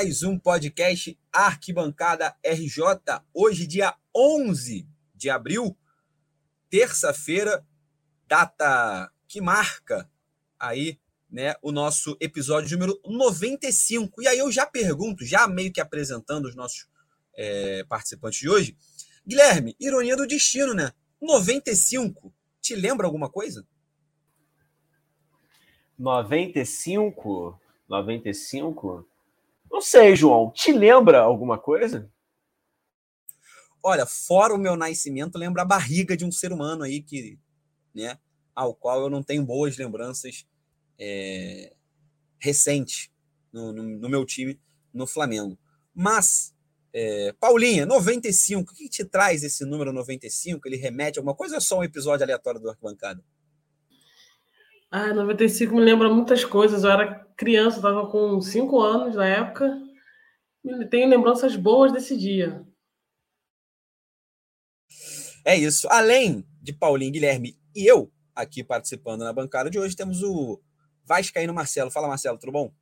mais um podcast Arquibancada RJ. Hoje, dia 11 de abril, terça-feira, data que marca aí, né, o nosso episódio número 95. E aí eu já pergunto, já meio que apresentando os nossos é, participantes de hoje, Guilherme, ironia do destino, né? 95, te lembra alguma coisa? 95? 95? Não sei, João. Te lembra alguma coisa? Olha, fora o meu nascimento, lembra a barriga de um ser humano aí que, né, ao qual eu não tenho boas lembranças é, recentes no, no, no, meu time, no Flamengo. Mas, é, Paulinha, 95, o que te traz esse número 95? Ele remete a alguma coisa ou é só um episódio aleatório do Arquibancada? Ah, 95 me lembra muitas coisas. Eu era criança, estava com 5 anos na época. Tenho lembranças boas desse dia. É isso. Além de Paulinho, Guilherme e eu aqui participando na bancada de hoje, temos o Vascaíno Marcelo. Fala, Marcelo, tudo bom?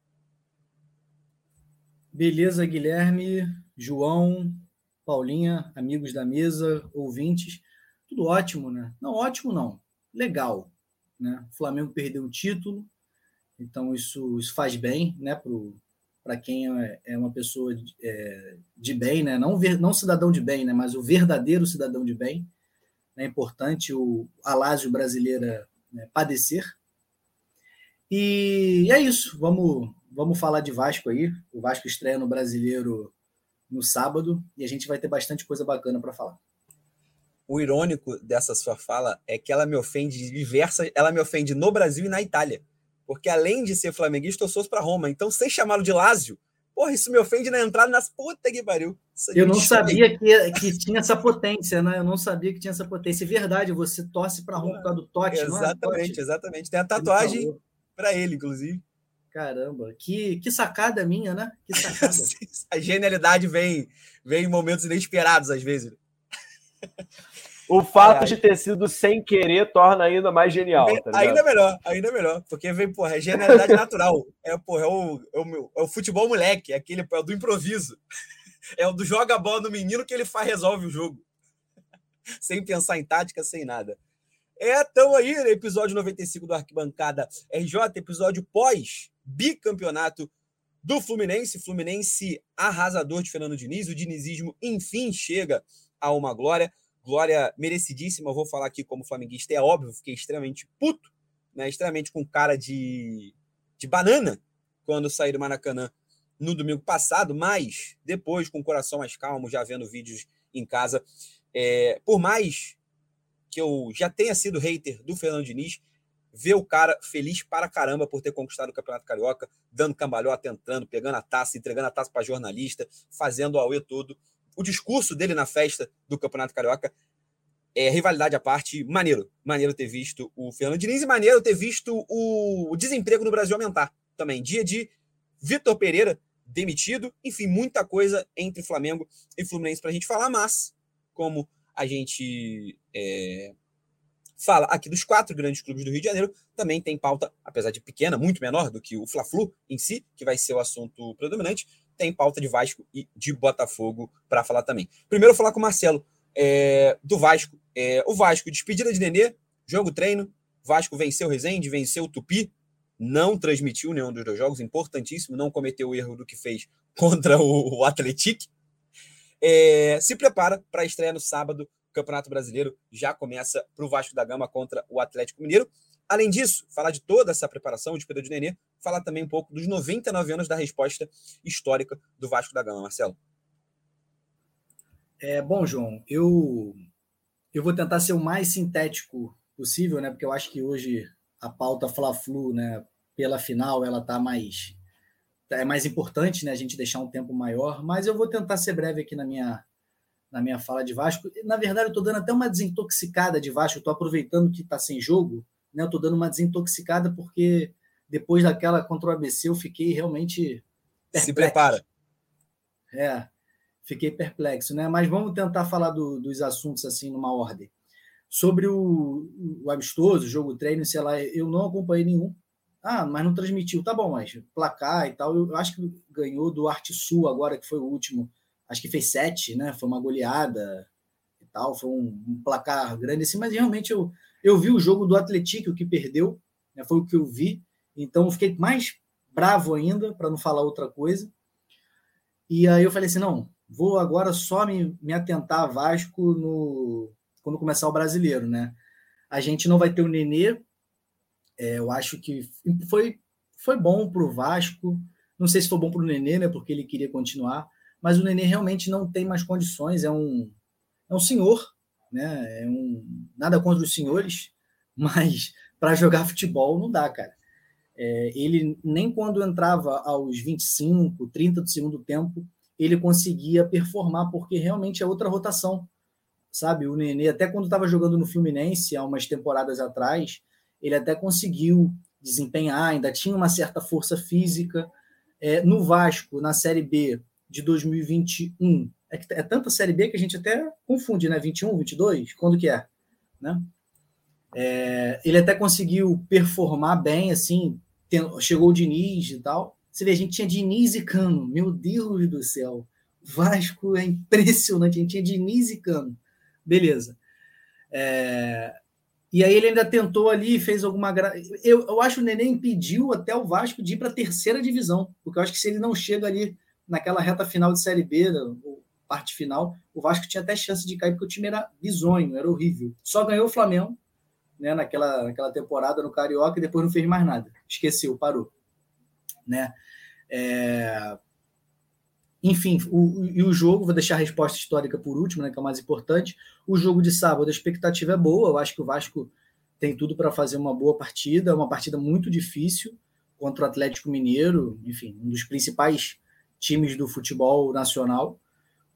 Beleza, Guilherme, João, Paulinha, amigos da mesa, ouvintes. Tudo ótimo, né? Não, ótimo não. Legal. Né? O Flamengo perdeu um título, então isso, isso faz bem né, para quem é, é, uma pessoa de, é, de bem, né? não, ver, não cidadão de bem, né? mas o verdadeiro cidadão de bem. É importante o Alásio brasileira né, padecer. E é isso, vamos, vamos falar de Vasco aí. O Vasco estreia no Brasileiro no sábado e a gente vai ter bastante coisa bacana para falar o irônico dessa sua fala é que ela me ofende de diversas. Ela me ofende no Brasil e na Itália. Porque além de ser flamenguista, eu sou para Roma. Então, sem chamá-lo de Lázio, porra, isso me ofende na entrada nas puta que pariu. Eu não sabia que, que tinha essa potência, né? Eu não sabia que tinha essa potência. É verdade, você torce para Roma por causa do Totti, Exatamente, não é? Totti. exatamente. Tem a tatuagem para ele, inclusive. Caramba, que, que sacada minha, né? Que sacada. a genialidade vem, vem em momentos inesperados, às vezes. O fato de ter sido sem querer torna ainda mais genial. Tá ainda melhor, ainda melhor. Porque vem, porra, é genialidade natural. É, porra, é o, é o, é o futebol moleque, é aquele é o do improviso. É o do joga a bola no menino que ele faz, resolve o jogo. sem pensar em tática, sem nada. É, tão aí, episódio 95 do Arquibancada RJ, episódio pós bicampeonato do Fluminense. Fluminense arrasador de Fernando Diniz. O dinizismo, enfim, chega a uma glória glória merecidíssima. Eu vou falar aqui como flamenguista, é óbvio, fiquei extremamente puto, né? extremamente com cara de, de banana quando saí do Maracanã no domingo passado, mas depois, com o coração mais calmo, já vendo vídeos em casa, é, por mais que eu já tenha sido hater do Fernando Diniz, ver o cara feliz para caramba por ter conquistado o Campeonato Carioca, dando cambalhota, entrando, pegando a taça, entregando a taça para jornalista, fazendo o Aue todo o discurso dele na festa do Campeonato Carioca é rivalidade à parte, maneiro. Maneiro ter visto o Fernando Diniz e maneiro ter visto o, o desemprego no Brasil aumentar também. Dia de Vitor Pereira demitido, enfim, muita coisa entre Flamengo e Fluminense para a gente falar, mas como a gente é, fala aqui dos quatro grandes clubes do Rio de Janeiro, também tem pauta, apesar de pequena, muito menor do que o Fla-Flu em si, que vai ser o assunto predominante, tem pauta de Vasco e de Botafogo para falar também. Primeiro, falar com o Marcelo é, do Vasco. É, o Vasco, despedida de Nenê, jogo treino. Vasco venceu o Resende, venceu o Tupi, não transmitiu nenhum dos dois jogos, importantíssimo, não cometeu o erro do que fez contra o, o Atlético. É, se prepara para a estreia no sábado. Campeonato Brasileiro já começa para o Vasco da Gama contra o Atlético Mineiro. Além disso, falar de toda essa preparação de Pedro de Nenê, falar também um pouco dos 99 anos da resposta histórica do Vasco da Gama, Marcelo. É, bom, João, eu, eu vou tentar ser o mais sintético possível, né? Porque eu acho que hoje a pauta Fla-Flu, né, pela final, ela tá mais é mais importante, né, a gente deixar um tempo maior, mas eu vou tentar ser breve aqui na minha na minha fala de Vasco. Na verdade, eu estou dando até uma desintoxicada de Vasco, estou aproveitando que está sem jogo né? Eu estou dando uma desintoxicada porque depois daquela contra o ABC eu fiquei realmente perplexo. Se prepara. É, fiquei perplexo, né? Mas vamos tentar falar do, dos assuntos assim numa ordem. Sobre o, o amistoso, o jogo treino, sei lá, eu não acompanhei nenhum, Ah, mas não transmitiu. Tá bom, mas placar e tal. Eu acho que ganhou do Arte Sul agora, que foi o último. Acho que fez sete, né? Foi uma goleada e tal. Foi um, um placar grande assim, mas realmente eu, eu vi o jogo do Atlético que perdeu, né? foi o que eu vi. Então eu fiquei mais bravo ainda, para não falar outra coisa. E aí eu falei assim: não, vou agora só me, me atentar a Vasco no, quando começar o brasileiro, né? A gente não vai ter o Nenê. É, eu acho que foi, foi bom para o Vasco. Não sei se foi bom para o Nenê, né? Porque ele queria continuar. Mas o Nenê realmente não tem mais condições. É um, é um senhor, né? É um, nada contra os senhores, mas para jogar futebol não dá, cara. É, ele nem quando entrava aos 25, 30 do segundo tempo, ele conseguia performar, porque realmente é outra rotação sabe? O Nenê, até quando estava jogando no Fluminense, há umas temporadas atrás, ele até conseguiu desempenhar, ainda tinha uma certa força física. É, no Vasco, na Série B de 2021, é, é tanta Série B que a gente até confunde, né? 21, 22? Quando que é? Né? É, ele até conseguiu performar bem, assim, chegou o Diniz e tal. Você vê, a gente tinha Diniz e Cano, meu Deus do céu. Vasco é impressionante, a gente tinha Diniz e Cano. Beleza. É... E aí ele ainda tentou ali, fez alguma. Eu, eu acho que o Nenê impediu até o Vasco de ir para a terceira divisão, porque eu acho que se ele não chega ali naquela reta final de Série B, parte final, o Vasco tinha até chance de cair, porque o time era bizonho, era horrível. Só ganhou o Flamengo né, naquela, naquela temporada no Carioca e depois não fez mais nada. Esqueceu, parou. Né? É... Enfim, o, e o jogo, vou deixar a resposta histórica por último, né, que é o mais importante. O jogo de sábado, a expectativa é boa. Eu acho que o Vasco tem tudo para fazer uma boa partida, uma partida muito difícil contra o Atlético Mineiro, enfim, um dos principais times do futebol nacional,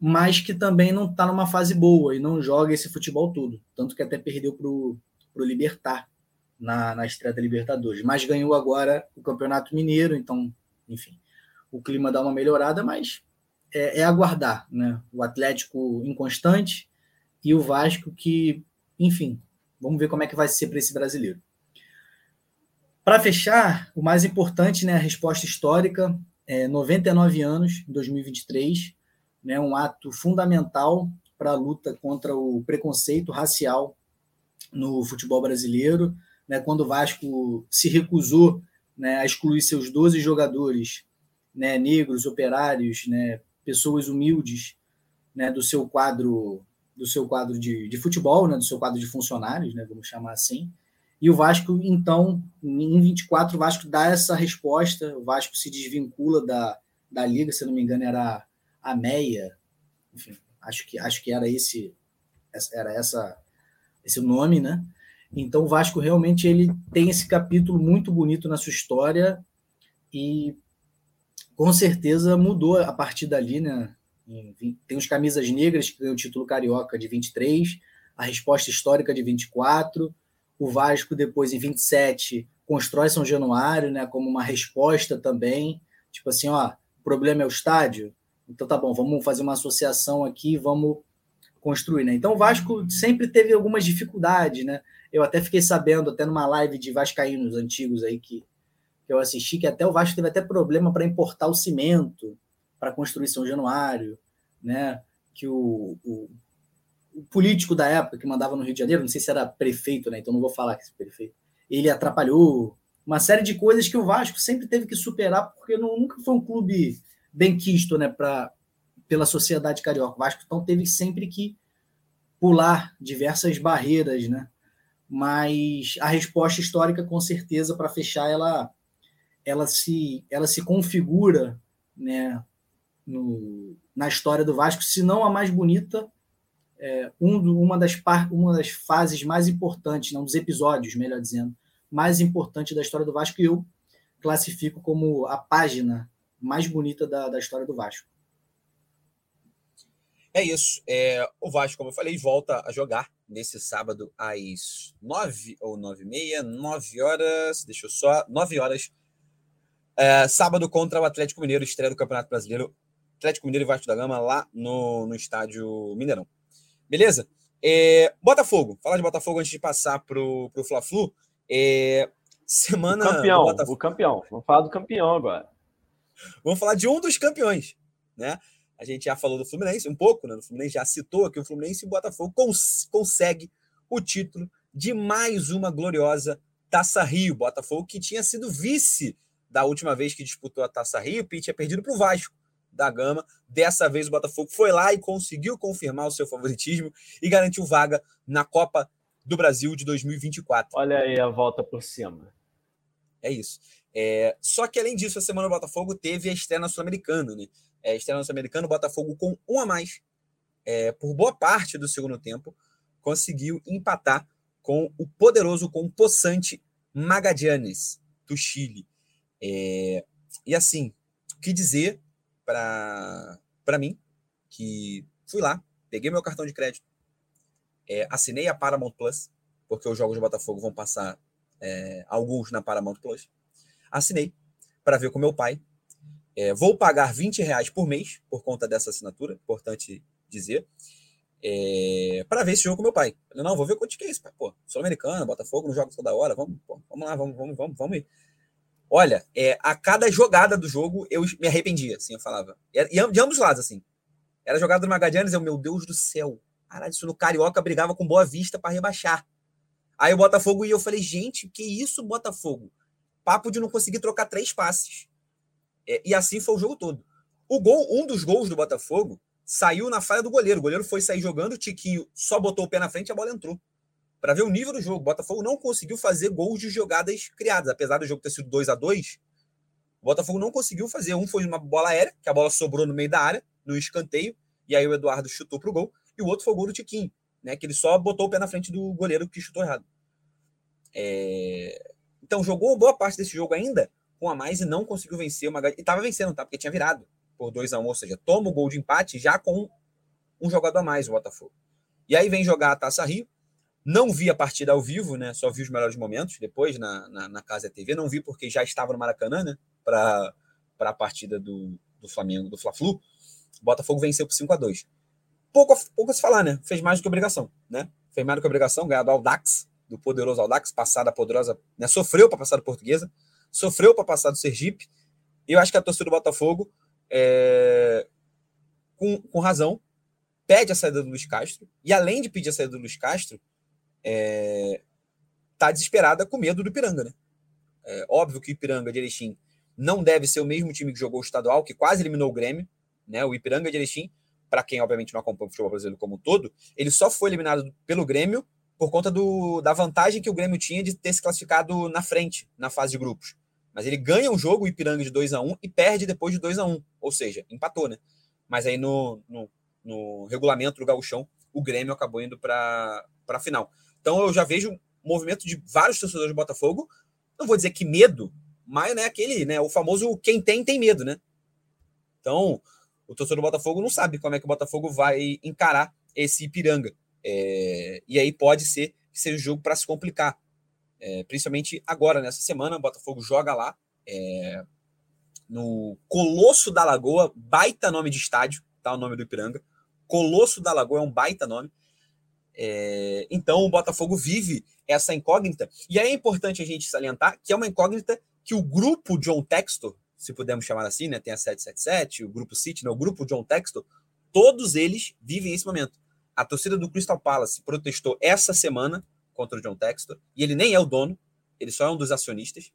mas que também não está numa fase boa e não joga esse futebol todo. Tanto que até perdeu para o Libertar na, na estreia da Libertadores. Mas ganhou agora o Campeonato Mineiro, então, enfim, o clima dá uma melhorada, mas é, é aguardar, né? O Atlético inconstante e o Vasco que, enfim, vamos ver como é que vai ser para esse brasileiro. Para fechar, o mais importante, né, a resposta histórica, é 99 anos, em 2023, né, um ato fundamental para a luta contra o preconceito racial no futebol brasileiro, né, quando o Vasco se recusou né, a excluir seus 12 jogadores né, negros, operários, né, pessoas humildes né, do seu quadro do seu quadro de, de futebol, né, do seu quadro de funcionários, né, vamos chamar assim. E o Vasco, então, em 24, o Vasco dá essa resposta, o Vasco se desvincula da, da liga, se não me engano, era a Meia, enfim, acho que, acho que era esse era essa esse nome, né? Então o Vasco realmente ele tem esse capítulo muito bonito na sua história e com certeza mudou a partir dali, né? Tem os camisas negras que ganham o título carioca de 23, a resposta histórica de 24, o Vasco depois em 27 constrói São Januário, né, como uma resposta também, tipo assim, ó, o problema é o estádio, então tá bom, vamos fazer uma associação aqui, vamos construir, né? Então o Vasco sempre teve algumas dificuldades, né? Eu até fiquei sabendo até numa live de vascaínos antigos aí que que eu assisti, que até o Vasco teve até problema para importar o cimento para construir São Januário, né? Que o, o, o, político da época que mandava no Rio de Janeiro, não sei se era prefeito, né? Então não vou falar que esse prefeito. Ele atrapalhou uma série de coisas que o Vasco sempre teve que superar, porque não, nunca foi um clube bem quisto, né? Pra, pela sociedade carioca. O Vasco então teve sempre que pular diversas barreiras, né? Mas a resposta histórica, com certeza, para fechar, ela ela se, ela se configura né, no, na história do Vasco, se não a mais bonita, é, um, uma, das par, uma das fases mais importantes, não dos episódios, melhor dizendo, mais importante da história do Vasco, e eu classifico como a página mais bonita da, da história do Vasco. É isso. É, o Vasco, como eu falei, volta a jogar nesse sábado às nove ou nove e meia, nove horas, deixa eu só, nove horas é, sábado contra o Atlético Mineiro, estreia do Campeonato Brasileiro. Atlético Mineiro e Vasco da Gama lá no, no estádio Mineirão. Beleza? É, Botafogo. Falar de Botafogo antes de passar para o Fla-Flu. É, Semana. O campeão, Botafogo... o campeão. Vamos falar do campeão agora. Vamos falar de um dos campeões, né? A gente já falou do Fluminense um pouco, né? O Fluminense já citou aqui o Fluminense e o Botafogo cons consegue o título de mais uma gloriosa Taça Rio. Botafogo que tinha sido vice da última vez que disputou a Taça Rio, e tinha perdido para o Vasco da Gama. Dessa vez o Botafogo foi lá e conseguiu confirmar o seu favoritismo e garantiu vaga na Copa do Brasil de 2024. Olha aí a volta por cima. É isso. É, só que além disso, a semana do Botafogo teve a externa sul-americana, né? É, externa sul-americana, o Botafogo com um a mais, é, por boa parte do segundo tempo, conseguiu empatar com o poderoso, com o possante Magallanes, do Chile. É, e assim, o que dizer para mim, que fui lá, peguei meu cartão de crédito, é, assinei a Paramount Plus, porque os jogos do Botafogo vão passar é, alguns na Paramount Plus. Assinei para ver com meu pai. É, vou pagar 20 reais por mês por conta dessa assinatura, importante dizer, é, para ver esse jogo com meu pai. Não, vou ver quanto que é isso. Pô, Sul-Americano, Botafogo, não joga toda hora, vamos, pô, vamos lá, vamos, vamos, vamos, vamos ir. Olha, é, a cada jogada do jogo eu me arrependia, assim, eu falava. E, de ambos os lados, assim. Era jogada do Magadianes, eu, meu Deus do céu. Caralho, isso no Carioca brigava com Boa Vista para rebaixar. Aí o Botafogo e eu falei, gente, que isso, Botafogo? Papo de não conseguir trocar três passes. É, e assim foi o jogo todo. O gol, um dos gols do Botafogo saiu na falha do goleiro. O goleiro foi sair jogando, o Tiquinho só botou o pé na frente e a bola entrou para ver o nível do jogo. O Botafogo não conseguiu fazer gols de jogadas criadas, apesar do jogo ter sido 2 a 2 O Botafogo não conseguiu fazer. Um foi uma bola aérea, que a bola sobrou no meio da área, no escanteio, e aí o Eduardo chutou pro gol, e o outro foi o gol do Tiquinho, né? Que ele só botou o pé na frente do goleiro que chutou errado. É... Então jogou boa parte desse jogo ainda com a mais e não conseguiu vencer uma e estava vencendo, tá? Porque tinha virado por 2 a 1 um, ou seja, toma o gol de empate já com um jogador a mais o Botafogo. E aí vem jogar a Taça Rio, não vi a partida ao vivo, né? Só vi os melhores momentos depois na, na, na Casa TV. Não vi porque já estava no Maracanã, né? Para a partida do, do Flamengo, do Fla-Flu. O Botafogo venceu por 5 a 2 pouco, pouco a se falar, né? Fez mais do que obrigação, né? Fez mais do que obrigação, ganhar do Aldax, do poderoso Aldax, passar da poderosa, né? Sofreu para passar do Portuguesa, sofreu para passar do Sergipe. Eu acho que a torcida do Botafogo, é, com, com razão, pede a saída do Luiz Castro. E além de pedir a saída do Luiz Castro, é, tá desesperada com medo do Ipiranga, né? É, óbvio que o Ipiranga de Erechim não deve ser o mesmo time que jogou o estadual, que quase eliminou o Grêmio, né? O Ipiranga de Erechim, para quem obviamente não acompanha o futebol brasileiro como um todo, ele só foi eliminado pelo Grêmio por conta do, da vantagem que o Grêmio tinha de ter se classificado na frente na fase de grupos. Mas ele ganha um jogo, o Ipiranga, de 2 a 1 e perde depois de 2 a 1 ou seja, empatou, né? Mas aí no, no, no regulamento do gauchão, o Grêmio acabou indo para a final. Então eu já vejo movimento de vários torcedores do Botafogo. Não vou dizer que medo, mas né, aquele, né, o famoso quem tem, tem medo, né? Então, o torcedor do Botafogo não sabe como é que o Botafogo vai encarar esse Ipiranga. É, e aí pode ser que seja um jogo para se complicar. É, principalmente agora, nessa semana, o Botafogo joga lá é, no Colosso da Lagoa, baita nome de estádio, tá o nome do Ipiranga. Colosso da Lagoa é um baita nome. É, então o Botafogo vive essa incógnita. E é importante a gente salientar que é uma incógnita que o grupo John Textor, se pudermos chamar assim, né? Tem a 777, o grupo City, né, o grupo John Textor, todos eles vivem esse momento. A torcida do Crystal Palace protestou essa semana contra o John Textor, e ele nem é o dono, ele só é um dos acionistas.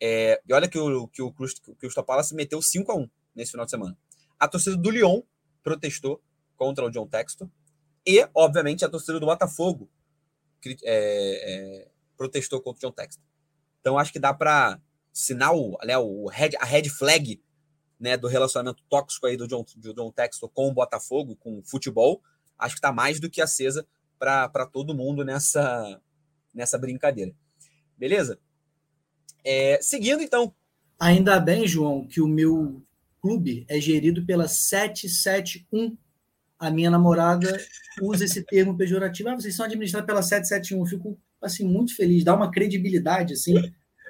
É, e olha que o, que, o, Crystal Palace meteu 5 a 1 nesse final de semana. A torcida do Lyon protestou contra o John Textor, e, obviamente, a torcida do Botafogo é, é, protestou contra o John Textor. Então, acho que dá para sinal, né, o red, a red flag né, do relacionamento tóxico aí do John, do John Textor com o Botafogo, com o futebol, acho que está mais do que acesa para todo mundo nessa, nessa brincadeira. Beleza? É, seguindo, então. Ainda bem, João, que o meu clube é gerido pela 771 a minha namorada usa esse termo pejorativo. Ah, vocês são administrados pela 771. Eu fico assim, muito feliz, dá uma credibilidade, assim.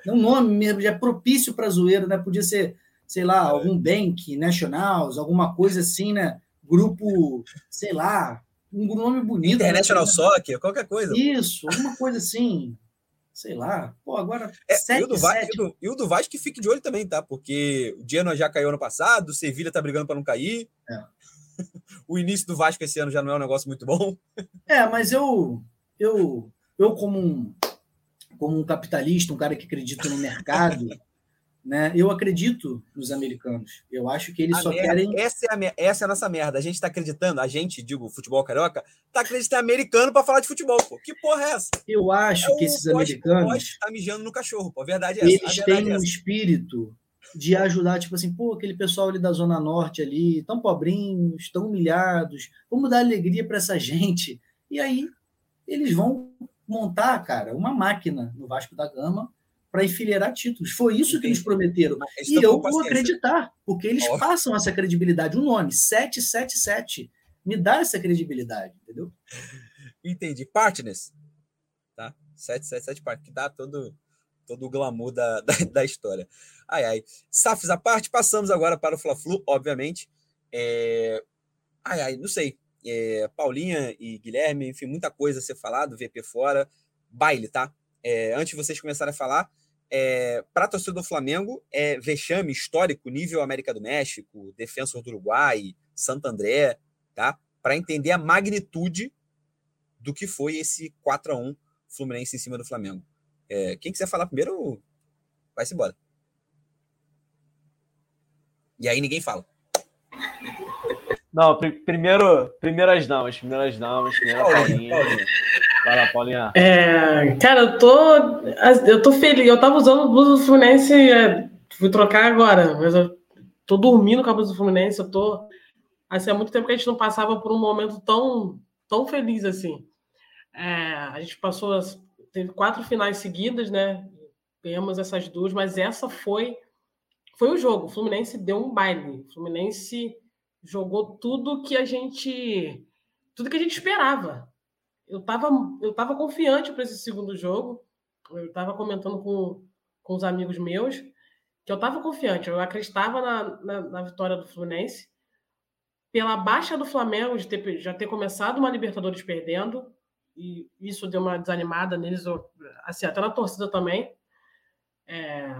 É um nome mesmo, já é propício para zoeira, né? Podia ser, sei lá, algum Bank, Nationals, alguma coisa assim, né? Grupo, sei lá, um nome bonito. International né? Soccer, qualquer coisa. Isso, alguma coisa assim. sei lá. Pô, agora. É, 7, e, o do Vasco, e, do, e o do Vasco que fique de olho também, tá? Porque o Genoa já caiu ano passado, o Sevilha tá brigando para não cair. É. o início do Vasco esse ano já não é um negócio muito bom. É, mas eu, eu, eu como um, como um capitalista, um cara que acredita no mercado, né? Eu acredito nos americanos. Eu acho que eles A só merda, querem. Essa é, a, essa é a nossa merda. A gente tá acreditando, a gente, digo, futebol carioca, tá acreditando em americano para falar de futebol, pô. Que porra é essa? Eu acho É que esses americanos poste tá mijando no cachorro, pô. A verdade é eles têm é um essa. espírito de ajudar, tipo assim, pô, aquele pessoal ali da Zona Norte ali, tão pobrinhos, tão humilhados, vamos dar alegria para essa gente. E aí eles vão montar, cara, uma máquina no Vasco da Gama para enfileirar títulos. Foi isso que eles prometeram. E eu vou acreditar, porque eles Óbvio. passam essa credibilidade. O nome, 777, me dá essa credibilidade, entendeu? Entendi. Partners. Tá? 777 Partners, que dá todo, todo o glamour da, da, da história. Ai, ai. Safs à parte, passamos agora para o Fla-Flu, obviamente. É... Ai, ai, não sei. É, Paulinha e Guilherme, enfim, muita coisa a ser falado, VP fora. Baile, tá? É, antes de vocês começarem a falar, é, para a torcida do Flamengo, é vexame histórico, nível América do México, Defensor do Uruguai, Santo André, tá? Para entender a magnitude do que foi esse 4 a 1 Fluminense em cima do Flamengo. É, quem quiser falar primeiro, vai-se embora. E aí ninguém fala. Não, pri- primeiro, primeiro as damas, primeiro as damas, primeiro a Paulinha, Paulinha. Vai lá, Paulinha. É, cara, eu tô. Eu tô feliz. Eu tava usando blusa do Fluminense, é, fui trocar agora, mas eu tô dormindo com a blusa do Fluminense. Eu tô. Assim, há muito tempo que a gente não passava por um momento tão, tão feliz assim. É, a gente passou. as- Teve quatro finais seguidas, né? Ganhamos essas duas, mas essa foi. Foi o jogo. O Fluminense deu um baile. O Fluminense jogou tudo que a gente. Tudo que a gente esperava eu estava eu tava confiante para esse segundo jogo. Eu estava comentando com, com os amigos meus que eu estava confiante. Eu acreditava na, na, na vitória do Fluminense. Pela baixa do Flamengo, de ter, já ter começado uma Libertadores perdendo, e isso deu uma desanimada neles, assim, até na torcida também. É,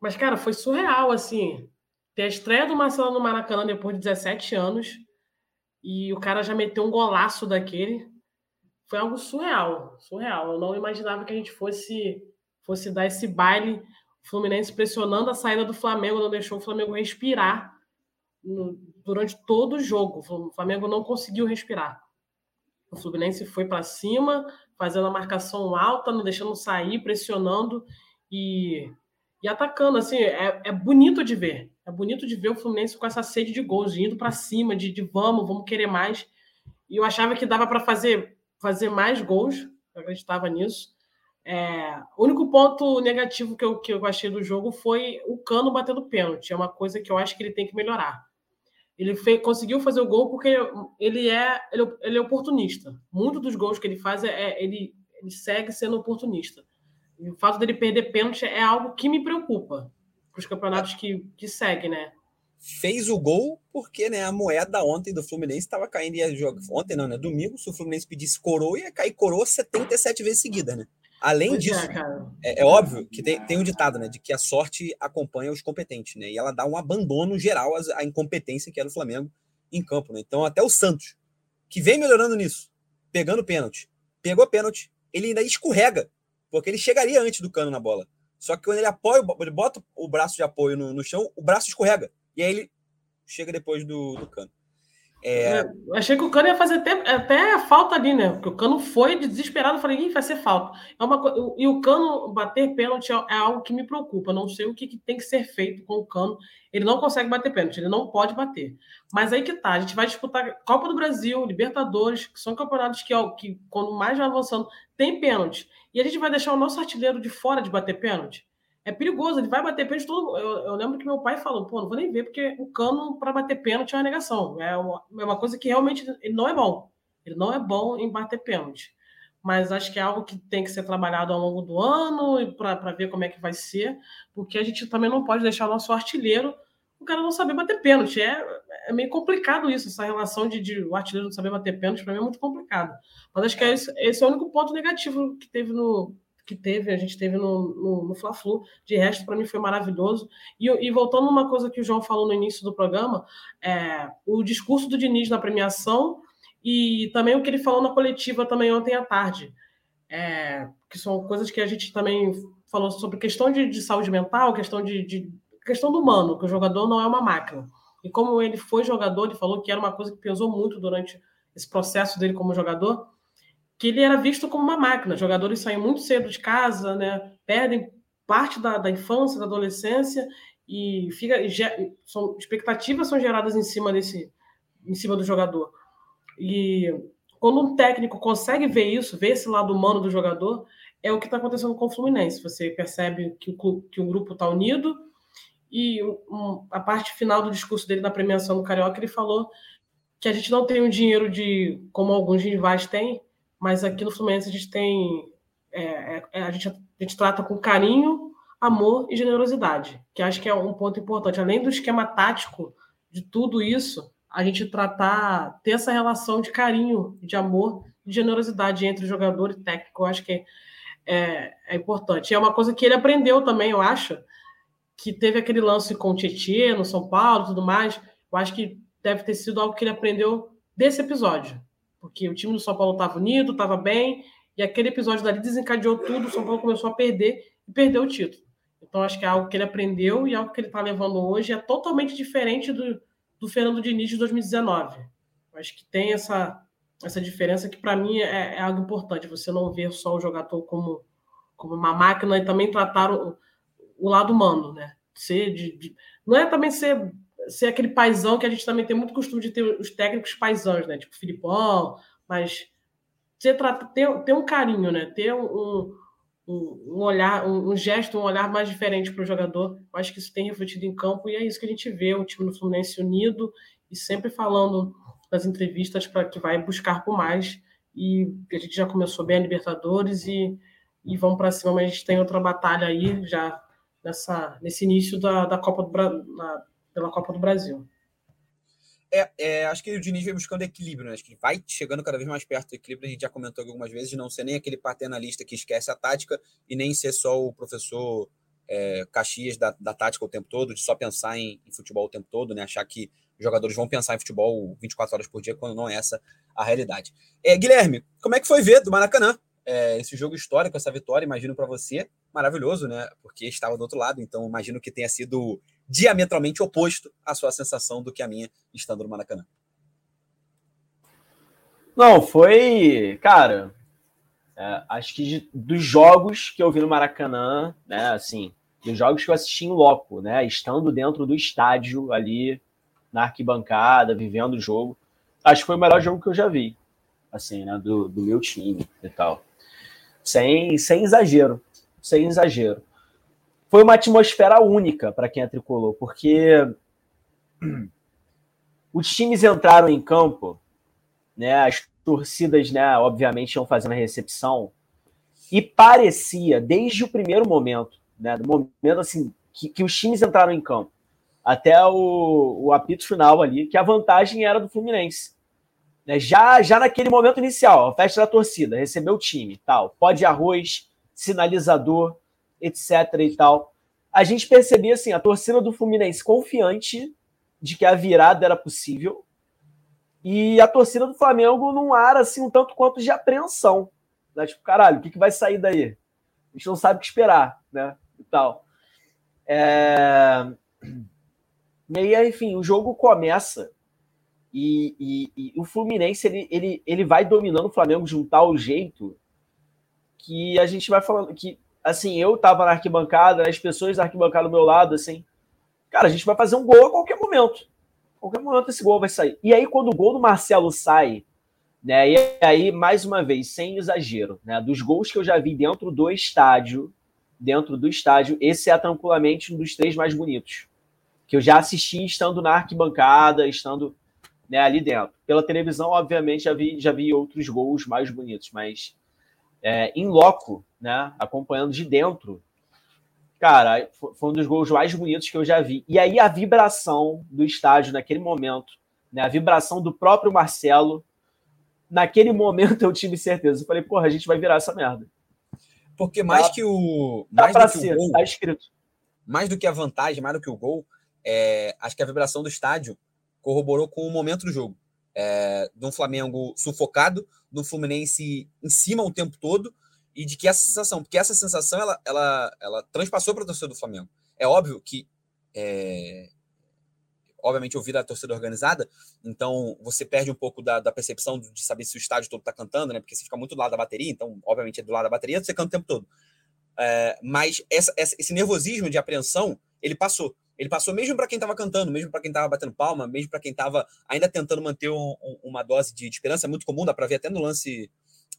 Mas, cara, foi surreal, assim, ter a estreia do Marcelo no Maracanã depois de 17 anos, e o cara já meteu um golaço daquele foi algo surreal, surreal. Eu não imaginava que a gente fosse fosse dar esse baile, o Fluminense pressionando a saída do Flamengo, não deixou o Flamengo respirar no- durante todo o jogo. O Flamengo não conseguiu respirar. O Fluminense foi para cima, fazendo a marcação alta, não deixando sair, pressionando e, e atacando. Assim, é, é bonito de ver. É bonito de ver o Fluminense com essa sede de gols, indo para cima, de, de vamos, vamos querer mais. E eu achava que dava para fazer fazer mais gols, eu acreditava nisso. É, o único ponto negativo que eu, que eu achei do jogo foi o Cano batendo pênalti. É uma coisa que eu acho que ele tem que melhorar. Ele fe- conseguiu fazer o gol porque ele é, ele, ele é oportunista. Muitos dos gols que ele faz é, é- ele, ele segue sendo oportunista. E o fato dele perder pênalti é algo que me preocupa para os campeonatos que, que seguem, né? Fez o gol porque né, a moeda ontem do Fluminense estava caindo. Ia jogar, ontem não, né? Domingo, se o Fluminense pedisse coroa, ia cair coroa 77 vezes seguida, né? Além Pois disso, é. É, é óbvio que tem, tem um ditado, né? De que a sorte acompanha os competentes, né? E ela dá um abandono geral à, à incompetência que era o Flamengo em campo, né? Então, até o Santos, que vem melhorando nisso, pegando pênalti, pegou pênalti, ele ainda escorrega, porque ele chegaria antes do cano na bola. Só que quando ele apoia, ele bota o braço de apoio no, no chão, o braço escorrega. E aí ele chega depois do, do cano. É, Eu achei que o Cano ia fazer até, até falta ali, né? Porque o Cano foi desesperado. Falei, Ih, vai ser falta. É uma, co- e o Cano bater pênalti é, é algo que me preocupa. Não sei o que, que tem que ser feito com o Cano. Ele não consegue bater pênalti, ele não pode bater. Mas aí que tá, a gente vai disputar Copa do Brasil, Libertadores, que são campeonatos que, ó, que quando mais vai avançando, tem pênalti. E a gente vai deixar o nosso artilheiro de fora de bater pênalti. É perigoso, ele vai bater pênalti. Todo... Eu, eu lembro que meu pai falou: pô, não vou nem ver, porque o cano para bater pênalti é uma negação. É uma, é uma coisa que realmente ele não é bom. Ele não é bom em bater pênalti. Mas acho que é algo que tem que ser trabalhado ao longo do ano para ver como é que vai ser, porque a gente também não pode deixar o nosso artilheiro o cara não saber bater pênalti. É, é meio complicado isso, essa relação de, de o artilheiro não saber bater pênalti, para mim é muito complicado. Mas acho que é esse, esse é o único ponto negativo que teve no, que teve, a gente teve no, no, no Fla-Flu. De resto, para mim foi maravilhoso. E, e voltando uma coisa que o João falou no início do programa, é, o discurso do Diniz na premiação e também o que ele falou na coletiva também ontem à tarde, é, que são coisas que a gente também falou sobre questão de, de saúde mental, questão de, de questão do humano, que o jogador não é uma máquina. E como ele foi jogador, ele falou que era uma coisa que pesou muito durante esse processo dele como jogador, que ele era visto como uma máquina. Jogadores saem muito cedo de casa, né? perdem parte da, da infância, da adolescência e fica, são, expectativas são geradas em cima desse, em cima do jogador. E quando um técnico consegue ver isso, ver esse lado humano do jogador, é o que está acontecendo com o Fluminense. Você percebe que o, que o grupo está unido e um, a parte final do discurso dele na premiação do Carioca, ele falou que a gente não tem o um dinheiro de como alguns rivais têm, mas aqui no Fluminense a gente tem é, é, é, a, gente, a gente trata com carinho, amor e generosidade, que acho que é um ponto importante. Além do esquema tático de tudo isso, a gente tratar, ter essa relação de carinho, de amor e generosidade entre jogador e técnico, eu acho que é, é importante. É uma coisa que ele aprendeu também, eu acho, que teve aquele lance com o Tietchan no São Paulo e tudo mais. Eu acho que deve ter sido algo que ele aprendeu desse episódio. Porque o time do São Paulo estava unido, estava bem, e aquele episódio dali desencadeou tudo, o São Paulo começou a perder e perdeu o título. Então, acho que é algo que ele aprendeu e algo que ele está levando hoje é totalmente diferente do, do Fernando Diniz de 2019. Eu acho que tem essa, essa diferença que, para mim, é, é, algo importante. Você não ver só o jogador como, como uma máquina e também tratar o, o lado humano, né? Ser de, de, não é também ser, ser aquele paizão que a gente também tem muito costume de ter os técnicos paisãos, né? Tipo Filipão, mas trata, ter, ter um carinho, né? Ter um, um, um olhar, um, um, gesto, um olhar mais diferente para o jogador. Eu acho que isso tem refletido em campo e é isso que a gente vê, o time do Fluminense unido e sempre falando nas entrevistas para que vai buscar por mais. E a gente já começou bem a Libertadores e, e vamos para cima, mas a gente tem outra batalha aí já nessa, nesse início da, da Copa do, na, pela Copa do Brasil. É, é, acho que o Diniz vem buscando equilíbrio, né? Acho que vai chegando cada vez mais perto do equilíbrio. A gente já comentou algumas vezes de não ser nem aquele paternalista que esquece a tática e nem ser só o professor é, Caxias da, da tática o tempo todo, de só pensar em, em, futebol o tempo todo, né? Achar que os jogadores vão pensar em futebol 24 horas por dia, quando não é essa a realidade. É, Guilherme, como é que foi ver do Maracanã é, esse jogo histórico, essa vitória? Imagino para você maravilhoso, né? Porque estava do outro lado, então imagino que tenha sido diametralmente oposto à sua sensação do que a minha estando no Maracanã. Não, foi, cara, é, acho que de, dos jogos que eu vi no Maracanã, né, assim, dos jogos que eu assisti em loco, né, estando dentro do estádio ali na arquibancada, vivendo o jogo, acho que foi o melhor jogo que eu já vi, assim, né, do, do meu time e tal. Sem, sem exagero sem exagero. Foi uma atmosfera única para quem é tricolor, porque os times entraram em campo, né, as torcidas, né, obviamente, iam fazendo a recepção, e parecia, desde o primeiro momento, né, do momento assim, que, que os times entraram em campo, até o, o apito final ali, que a vantagem era do Fluminense. Né, já, já naquele momento inicial, a festa da torcida, recebeu o time, tal, pó de arroz, sinalizador, etc. e tal. A gente percebia assim, a torcida do Fluminense confiante de que a virada era possível e a torcida do Flamengo num ar assim um tanto quanto de apreensão, né? Tipo, caralho, o que, que vai sair daí? A gente não sabe o que esperar, né? E tal. É... E aí, enfim, o jogo começa e, e, e, o Fluminense ele, ele, ele vai dominando o Flamengo de um tal jeito que a gente vai falando que, assim, eu tava na arquibancada, as pessoas da arquibancada do meu lado, assim, cara, a gente vai fazer um gol a qualquer momento. A qualquer momento esse gol vai sair. E aí, quando o gol do Marcelo sai, né, e aí, mais uma vez, sem exagero, né, dos gols que eu já vi dentro do estádio, dentro do estádio, esse é tranquilamente um dos três mais bonitos. Que eu já assisti estando na arquibancada, estando né, ali dentro. Pela televisão, obviamente, já vi, já vi outros gols mais bonitos, mas é, em loco, né? Acompanhando de dentro. Cara, foi um dos gols mais bonitos que eu já vi. E aí a vibração do estádio naquele momento, né? A vibração do próprio Marcelo. Naquele momento eu tive certeza. Eu falei, porra, a gente vai virar essa merda. Porque mais tá, que o. Mais do que ser, o gol, tá escrito. Mais do que a vantagem, mais do que o gol, é, acho que a vibração do estádio corroborou com o momento do jogo. É, de um Flamengo sufocado, do Fluminense em cima o tempo todo, e de que essa sensação, porque essa sensação ela, ela, ela transpassou para a torcida do Flamengo. É óbvio que é, obviamente, ouvir a torcida organizada, então você perde um pouco da, da percepção de saber se o estádio todo está cantando, né? Porque você fica muito do lado da bateria, então, obviamente, é do lado da bateria, você canta o tempo todo. É, mas essa, esse nervosismo de apreensão, ele passou. Ele passou mesmo para quem estava cantando, mesmo para quem estava batendo palma, mesmo para quem estava ainda tentando manter um, um, uma dose de, esperança. É muito comum, dá para ver até no lance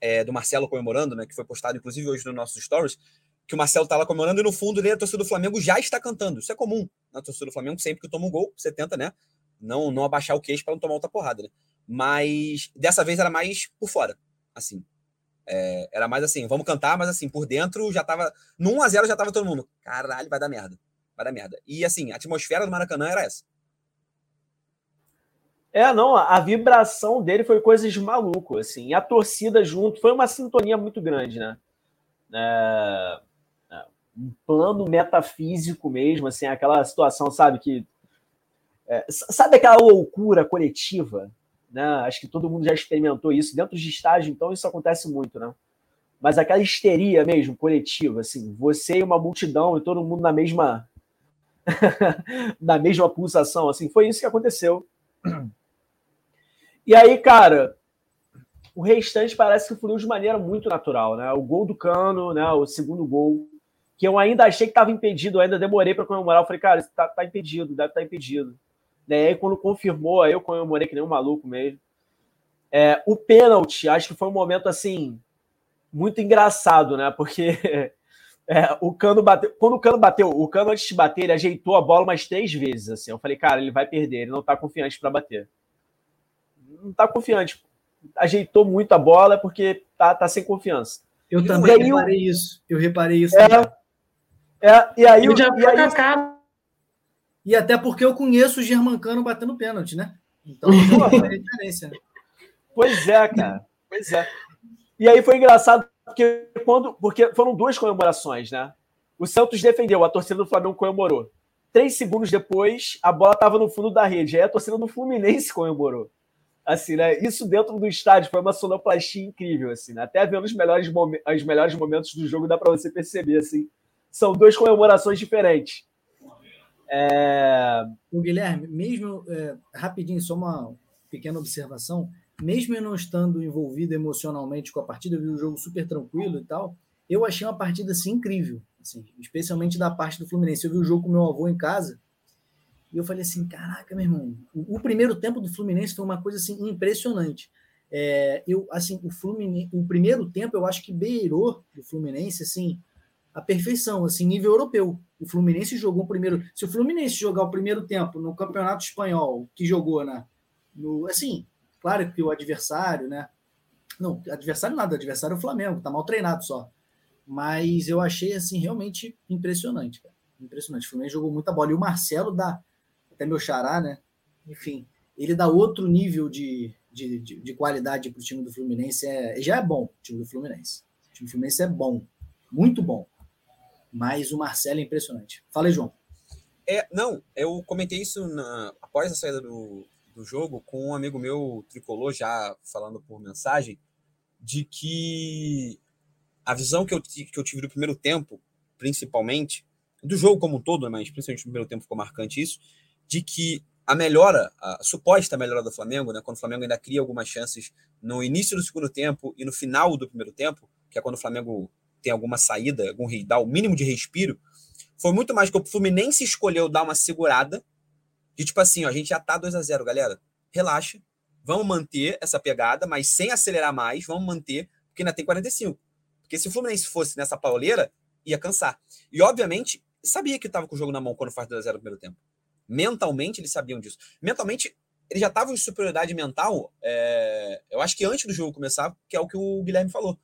é, do Marcelo comemorando, né? Que foi postado, inclusive, hoje nos nossos stories que o Marcelo está lá comemorando e no fundo dele a torcida do Flamengo já está cantando. Isso é comum na torcida do Flamengo, sempre que toma um gol, você tenta, né? Não, não abaixar o queixo para não tomar outra porrada, né? Mas dessa vez era mais por fora, assim. É, era mais assim, vamos cantar, mas assim, por dentro já tava. No 1x0 já tava todo mundo. Caralho, vai dar merda. Vai dar merda. E assim, a atmosfera do Maracanã era essa. É, não, a vibração dele foi coisa de maluco, assim. A torcida junto, foi uma sintonia muito grande, né? É, um plano metafísico mesmo, assim, aquela situação, sabe, que. É, sabe aquela loucura coletiva? Né? Acho que todo mundo já experimentou isso. Dentro de estágio, então, isso acontece muito, né? Mas aquela histeria mesmo, coletiva, assim, você e uma multidão e todo mundo na mesma. na mesma pulsação, assim, foi isso que aconteceu. E aí, cara, o restante parece que fluiu de maneira muito natural, né? O gol do Cano, né? O segundo gol, que eu ainda achei que estava impedido, ainda demorei para comemorar. Eu falei, cara, isso tá, tá impedido, deve estar tá impedido. E aí, quando confirmou, aí eu comemorei que nem um maluco mesmo. É, o pênalti, acho que foi um momento assim muito engraçado, né? Porque é, o Cano bateu. Quando o Cano bateu, o Cano antes de bater, ele ajeitou a bola umas três vezes. Assim. Eu falei, cara, ele vai perder, ele não tá confiante para bater. Não tá confiante. Ajeitou muito a bola porque tá, tá sem confiança. Eu também aí, reparei eu... isso. Eu reparei isso. É, é, e aí, já e, aí, e até porque eu conheço o Germancano batendo pênalti, né? Então, é diferença. Né? Pois é, cara. Pois é. E aí foi engraçado porque quando porque foram duas comemorações, né? O Santos defendeu, a torcida do Flamengo comemorou. Três segundos depois, a bola estava no fundo da rede. Aí a torcida do Fluminense comemorou. Assim, né? Isso dentro do estádio foi uma sonoplastia incrível, assim, né? Até vendo os melhores, os melhores momentos do jogo dá para você perceber, assim, são duas comemorações diferentes. É... O Guilherme, mesmo é, rapidinho, só uma pequena observação, mesmo eu não estando envolvido emocionalmente com a partida, eu vi o jogo super tranquilo e tal. Eu achei uma partida assim incrível, assim, especialmente da parte do Fluminense. Eu vi o jogo com meu avô em casa e eu falei assim, caraca, meu irmão, o, o primeiro tempo do Fluminense foi uma coisa assim impressionante. É, eu assim, o Fluminense, o primeiro tempo eu acho que beirou do Fluminense assim a perfeição, assim, nível europeu. O Fluminense jogou o primeiro. Se o Fluminense jogar o primeiro tempo no Campeonato Espanhol, que jogou na. No, assim, claro que o adversário, né? Não, adversário nada, adversário é o Flamengo, tá mal treinado só. Mas eu achei, assim, realmente impressionante, cara. Impressionante. O Fluminense jogou muita bola. E o Marcelo dá, até meu xará, né? Enfim, ele dá outro nível de, de, de, de qualidade para o time do Fluminense. É, já é bom o time do Fluminense. O time do Fluminense é bom, muito bom. Mas o Marcelo é impressionante. Fala aí, João. É, não, eu comentei isso na, após a saída do, do jogo com um amigo meu tricolor, já falando por mensagem, de que a visão que eu, que eu tive do primeiro tempo, principalmente, do jogo como um todo, mas principalmente no primeiro tempo ficou marcante isso, de que a melhora, a suposta melhora do Flamengo, né, quando o Flamengo ainda cria algumas chances no início do segundo tempo e no final do primeiro tempo, que é quando o Flamengo tem alguma saída, algum dá o mínimo de respiro, foi muito mais que o Fluminense escolheu dar uma segurada, de tipo assim, ó, a gente já tá 2 a 0 galera, relaxa, vamos manter essa pegada, mas sem acelerar mais, vamos manter, porque ainda tem 45. Porque se o Fluminense fosse nessa pauleira, ia cansar. E, obviamente, sabia que estava com o jogo na mão quando faz 2 a 0 no primeiro tempo. Mentalmente, eles sabiam disso. Mentalmente, eles já estavam em superioridade mental, é... eu acho que antes do jogo começar, que é o que o Guilherme falou.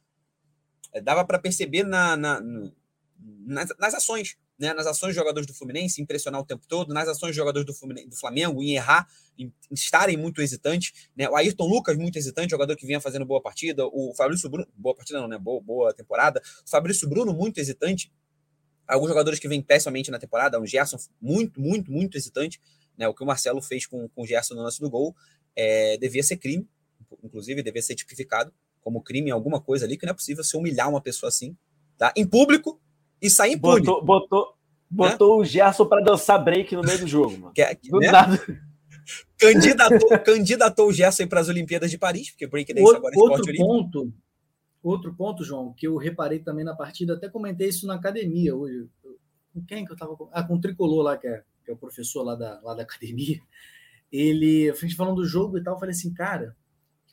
É, dava para perceber na, na, nas, nas, ações. Né, nas ações de jogadores do Fluminense, impressionar o tempo todo, nas ações de jogadores do, Fluminense, do Flamengo, em errar, em, em, estarem muito hesitantes. Né? O Ayrton Lucas, muito hesitante, jogador que vinha fazendo boa partida. O Fabrício Bruno, boa partida não, né? Boa, boa temporada. O Fabrício Bruno, muito hesitante. Alguns jogadores que vêm pessimamente na temporada, o Gerson, muito, muito, muito hesitante. Né? O que o Marcelo fez com, com o Gerson no lance do gol é, devia ser crime, inclusive, devia ser tipificado como crime em alguma coisa ali, que não é possível se humilhar uma pessoa assim, tá? Em público, e sair impune. Botou, botou, botou né? o Gerson para dançar break no meio do jogo, mano. Que, do né? nada. Candidatou, candidatou o Gerson para as Olimpíadas de Paris, porque break dance agora é outro ponto. Outro ponto, João, que eu reparei também na partida, até comentei isso na academia hoje. Com quem que eu tava? Ah, com o Tricolor lá, que é, que é o professor lá da, lá da academia. Ele, a gente falando do jogo e tal, eu falei assim, cara,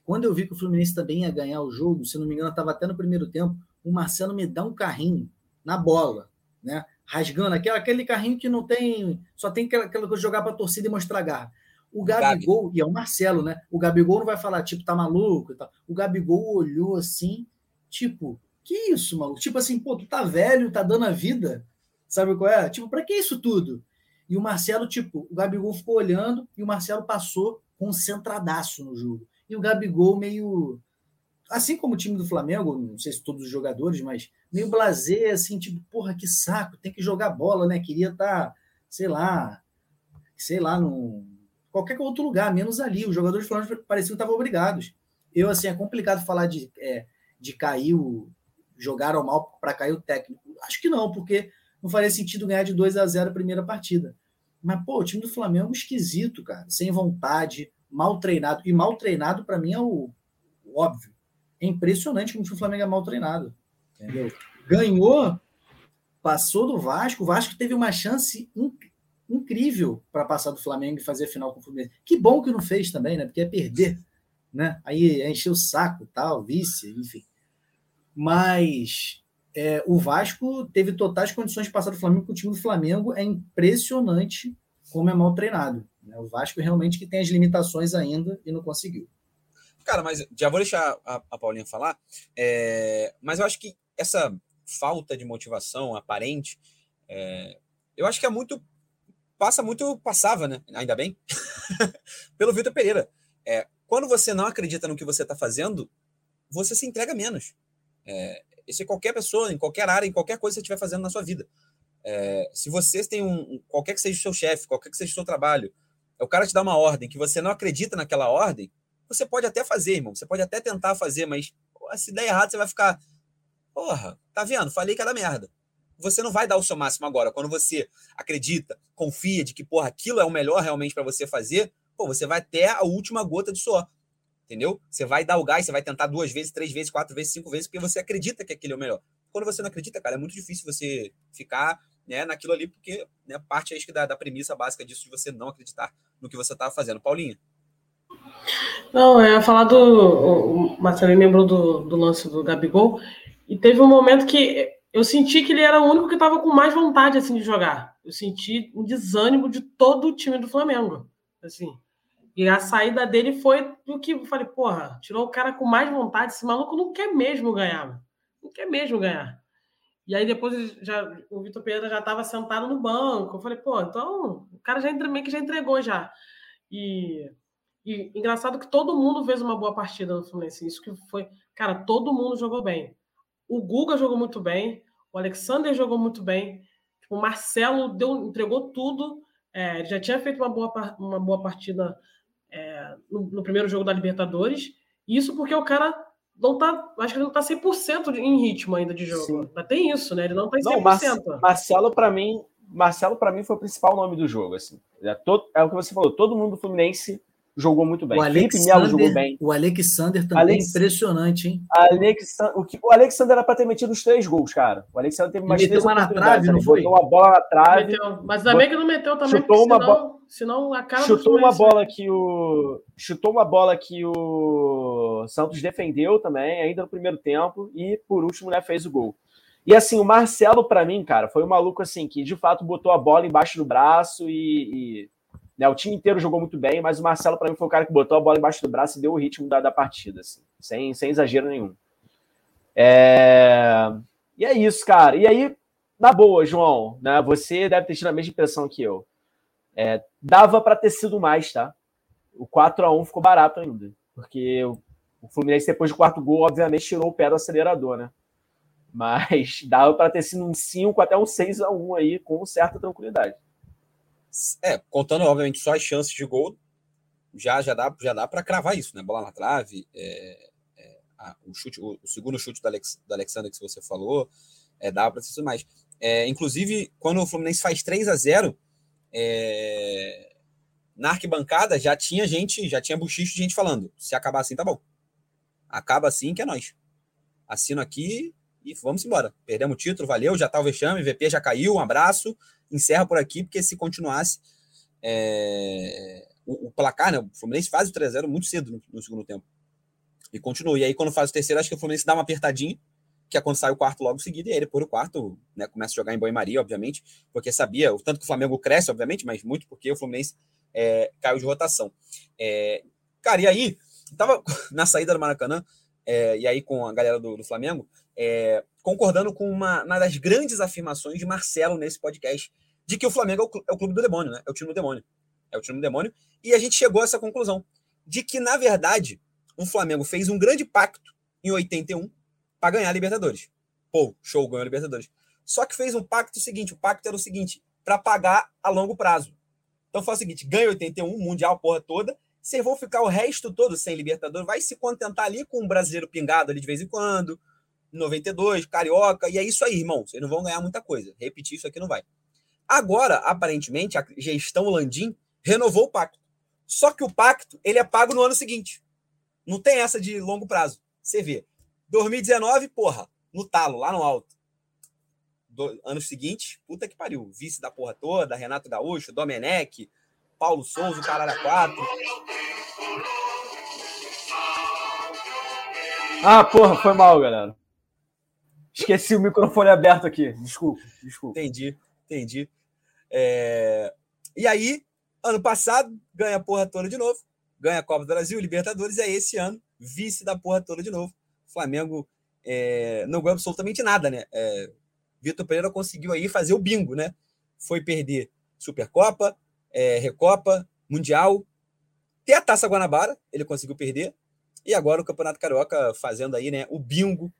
quando eu vi que o Fluminense também ia ganhar o jogo, se não me engano, estava até no primeiro tempo, o Marcelo me dá um carrinho na bola, né? Rasgando aquele, aquele carrinho que não tem. Só tem aquela, aquela coisa de jogar para a torcida e mostrar garra. O Gabigol, Gabi. e é o Marcelo, né? O Gabigol não vai falar, tipo, tá maluco e tal. O Gabigol olhou assim, tipo, que isso, maluco? Tipo assim, pô, tu tá velho, tá dando a vida, sabe qual é? Tipo, pra que isso tudo? E o Marcelo, tipo, o Gabigol ficou olhando e o Marcelo passou concentradaço no jogo. E o Gabigol meio assim como o time do Flamengo, não sei se todos os jogadores, mas meio blazer, assim, tipo, porra, que saco, tem que jogar bola, né? Queria estar, tá, sei lá, sei lá, no qualquer outro lugar, menos ali. Os jogadores do Flamengo pareciam que estavam obrigados. Eu, assim, é complicado falar de, é, de cair o. jogaram mal para cair o técnico. Acho que não, porque não faria sentido ganhar de 2 a 0 a primeira partida. Mas, pô, o time do Flamengo é esquisito, cara. Sem vontade, mal treinado. E mal treinado, para mim, é o, o óbvio é impressionante como o Flamengo é mal treinado. Entendeu? Ganhou, passou do Vasco. O Vasco teve uma chance inc incrível para passar do Flamengo e fazer a final com o Fluminense. Que bom que não fez também, né? Porque é perder. Né? Aí é encher o saco, tal, vice, enfim. Mas é, o Vasco teve totais condições de passar do Flamengo com o time do Flamengo. É impressionante como é mal treinado. Né? O Vasco realmente que tem as limitações ainda e não conseguiu. Cara, mas já vou deixar a, a Paulinha falar, é, mas eu acho que essa falta de motivação aparente, é, eu acho que é muito. Passa muito, passava, né? Ainda bem, pelo Vitor Pereira. É, quando você não acredita no que você está fazendo, você se entrega menos. É, isso é qualquer pessoa, em qualquer área, em qualquer coisa que você estiver fazendo na sua vida. É, se você tem um, qualquer que seja o seu chefe, qualquer que seja o seu trabalho, o cara te dá uma ordem que você não acredita naquela ordem, você pode até fazer, irmão. Você pode até tentar fazer, mas se der errado, você vai ficar. Porra, tá vendo? Falei que era merda. Você não vai dar o seu máximo agora. Quando você acredita, confia de que, porra, aquilo é o melhor realmente para você fazer, pô, você vai até a última gota de suor. Entendeu? Você vai dar o gás, você vai tentar duas vezes, três vezes, quatro vezes, cinco vezes, porque você acredita que aquilo é o melhor. Quando você não acredita, cara, é muito difícil você ficar né, naquilo ali, porque né, parte acho que da, da premissa básica disso de você não acreditar no que você estava fazendo. Paulinha. Não, é falar do. O Marcelo lembrou do, do lance do Gabigol. E teve um momento que eu senti que ele era o único que estava com mais vontade assim, de jogar. Eu senti um desânimo de todo o time do Flamengo. Assim. E a saída dele foi do que eu falei, porra, tirou o cara com mais vontade. Esse maluco não quer mesmo ganhar. Não quer mesmo ganhar. E aí depois já, o Vitor Pereira já estava sentado no banco. Eu falei, pô, então o cara já meio que já entregou já. E e engraçado que todo mundo fez uma boa partida no Fluminense. Isso que foi. Cara, todo mundo jogou bem. O Guga jogou muito bem, o Alexander jogou muito bem, o Marcelo deu, entregou tudo. É, já tinha feito uma boa, uma boa partida é, no, no, primeiro jogo da Libertadores. Isso porque o cara não tá. Acho que ele não tá 100% em ritmo ainda de jogo. Sim. Mas tem isso, né? Ele não tá em 100%. Não, Marcelo, para mim, Marcelo, para mim, foi o principal nome do jogo. Assim. É, todo, é o que você falou, todo mundo do Fluminense jogou muito bem. O Alexander, jogou bem. O Alexander também Alex... impressionante, hein? Alexander, o, que, o Alexander era para ter metido os três gols, cara. O Alexander teve mais três uma na trave, não foi? Botou uma bola na trave. Meteu. Mas também que não meteu também, chutou uma senão, senão a cara Chutou uma bola que o chutou uma bola que o Santos defendeu também, ainda no primeiro tempo e por último, né, fez o gol. E assim, o Marcelo para mim, cara, foi um maluco assim que de fato botou a bola embaixo do braço e, e né, o time inteiro jogou muito bem, mas o Marcelo, para mim, foi o cara que botou a bola embaixo do braço e deu o ritmo da, da partida, assim, sem, sem exagero nenhum. É... E é isso, cara. E aí, na boa, João, né? Você deve ter tido a mesma impressão que eu. É, dava para ter sido mais, tá? O 4 a 1 ficou barato ainda, porque o Fluminense depois do quarto gol, obviamente tirou o pé do acelerador, né? Mas dava para ter sido um 5 até um 6 a 1 aí com certa tranquilidade. É, contando obviamente só as chances de gol, já já dá já dá para cravar isso, né? Bola na trave, é, é, a, o chute, o, o, segundo chute do, Alex, do Alexander que você falou, é, dá para ser mais. É, inclusive, quando o Fluminense faz 3 a 0 é, na arquibancada já tinha gente, já tinha buchicho de gente falando: se acabar assim, tá bom. Acaba assim que é nós. Assino aqui e vamos embora. Perdemos o título, valeu, já tá o vexame, VP já caiu, um abraço, encerra por aqui, porque se continuasse é, o, o, placar, né? O Fluminense faz o 3x0 muito cedo no, no, segundo tempo. E continua. E aí, quando faz o terceiro, acho que o Fluminense dá uma apertadinha, que é quando sai o quarto logo em seguida, e aí depois o quarto né, começa a jogar em banho-maria, obviamente, porque sabia, o tanto que o Flamengo cresce, obviamente, mas muito porque o Fluminense é, caiu de rotação. É, cara, e aí, tava na saída do Maracanã, é, e aí com a galera do, do Flamengo, é, concordando com uma, uma, das grandes afirmações de Marcelo nesse podcast, de que o Flamengo é o, é o, clube do demônio, né? É o time do demônio. É o time do demônio. E a gente chegou a essa conclusão, de que, na verdade, o Flamengo fez um grande pacto em 81 para ganhar a Libertadores. Pô, show, ganhou a Libertadores. Só que fez um pacto seguinte: o pacto era o seguinte, para pagar a longo prazo. Então foi o seguinte: ganha 81, Mundial, porra toda. Vocês vão ficar o resto todo sem Libertadores, vai se contentar ali com um brasileiro pingado ali de vez em quando, 92, Carioca, e é isso aí, irmão. Vocês não vão ganhar muita coisa. Repetir isso aqui não vai. Agora, aparentemente, a gestão Landim renovou o pacto. Só que o pacto ele é pago no ano seguinte. Não tem essa de longo prazo. Você vê, 2019, porra, no talo, lá no alto. Do, anos seguintes, puta que pariu. Vice da porra toda, Renato Gaúcho, Domenech, Paulo Souza, Caralho 4. Ah, porra, foi mal, galera. Esqueci o microfone aberto aqui. Desculpa, desculpa. Entendi, entendi. É... E aí, ano passado, ganha a porra toda de novo. Ganha a Copa do Brasil, Libertadores, e aí esse ano, vice da porra toda de novo. Flamengo é, não ganhou absolutamente nada, né? É, Vitor Pereira conseguiu aí fazer o bingo, né? Foi perder Supercopa, é, Recopa, Mundial, até a Taça Guanabara, ele conseguiu perder, e agora o Campeonato Carioca fazendo aí, né, o bingo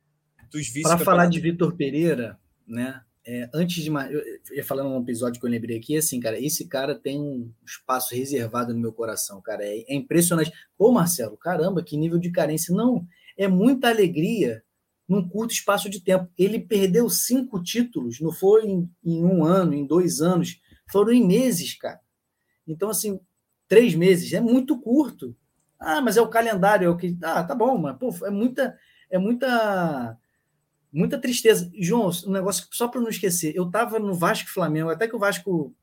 Para falar de Vitor Pereira, né, é, antes de eu ia falando num episódio que eu lembrei aqui, assim, cara, esse cara tem um espaço reservado no meu coração, cara, é, é impressionante. Pô, Marcelo, caramba, que nível de carência. Não, é muita alegria num curto espaço de tempo. Ele perdeu cinco títulos, não foi em, em, um ano, em dois anos, foram em meses, cara. Então, assim, três meses é muito curto. Ah, mas é o calendário, é o que. Ah, tá bom, mas pô, é muita, é muita, muita tristeza. João, um negócio só para não esquecer, eu tava no Vasco Flamengo, até que o Vasco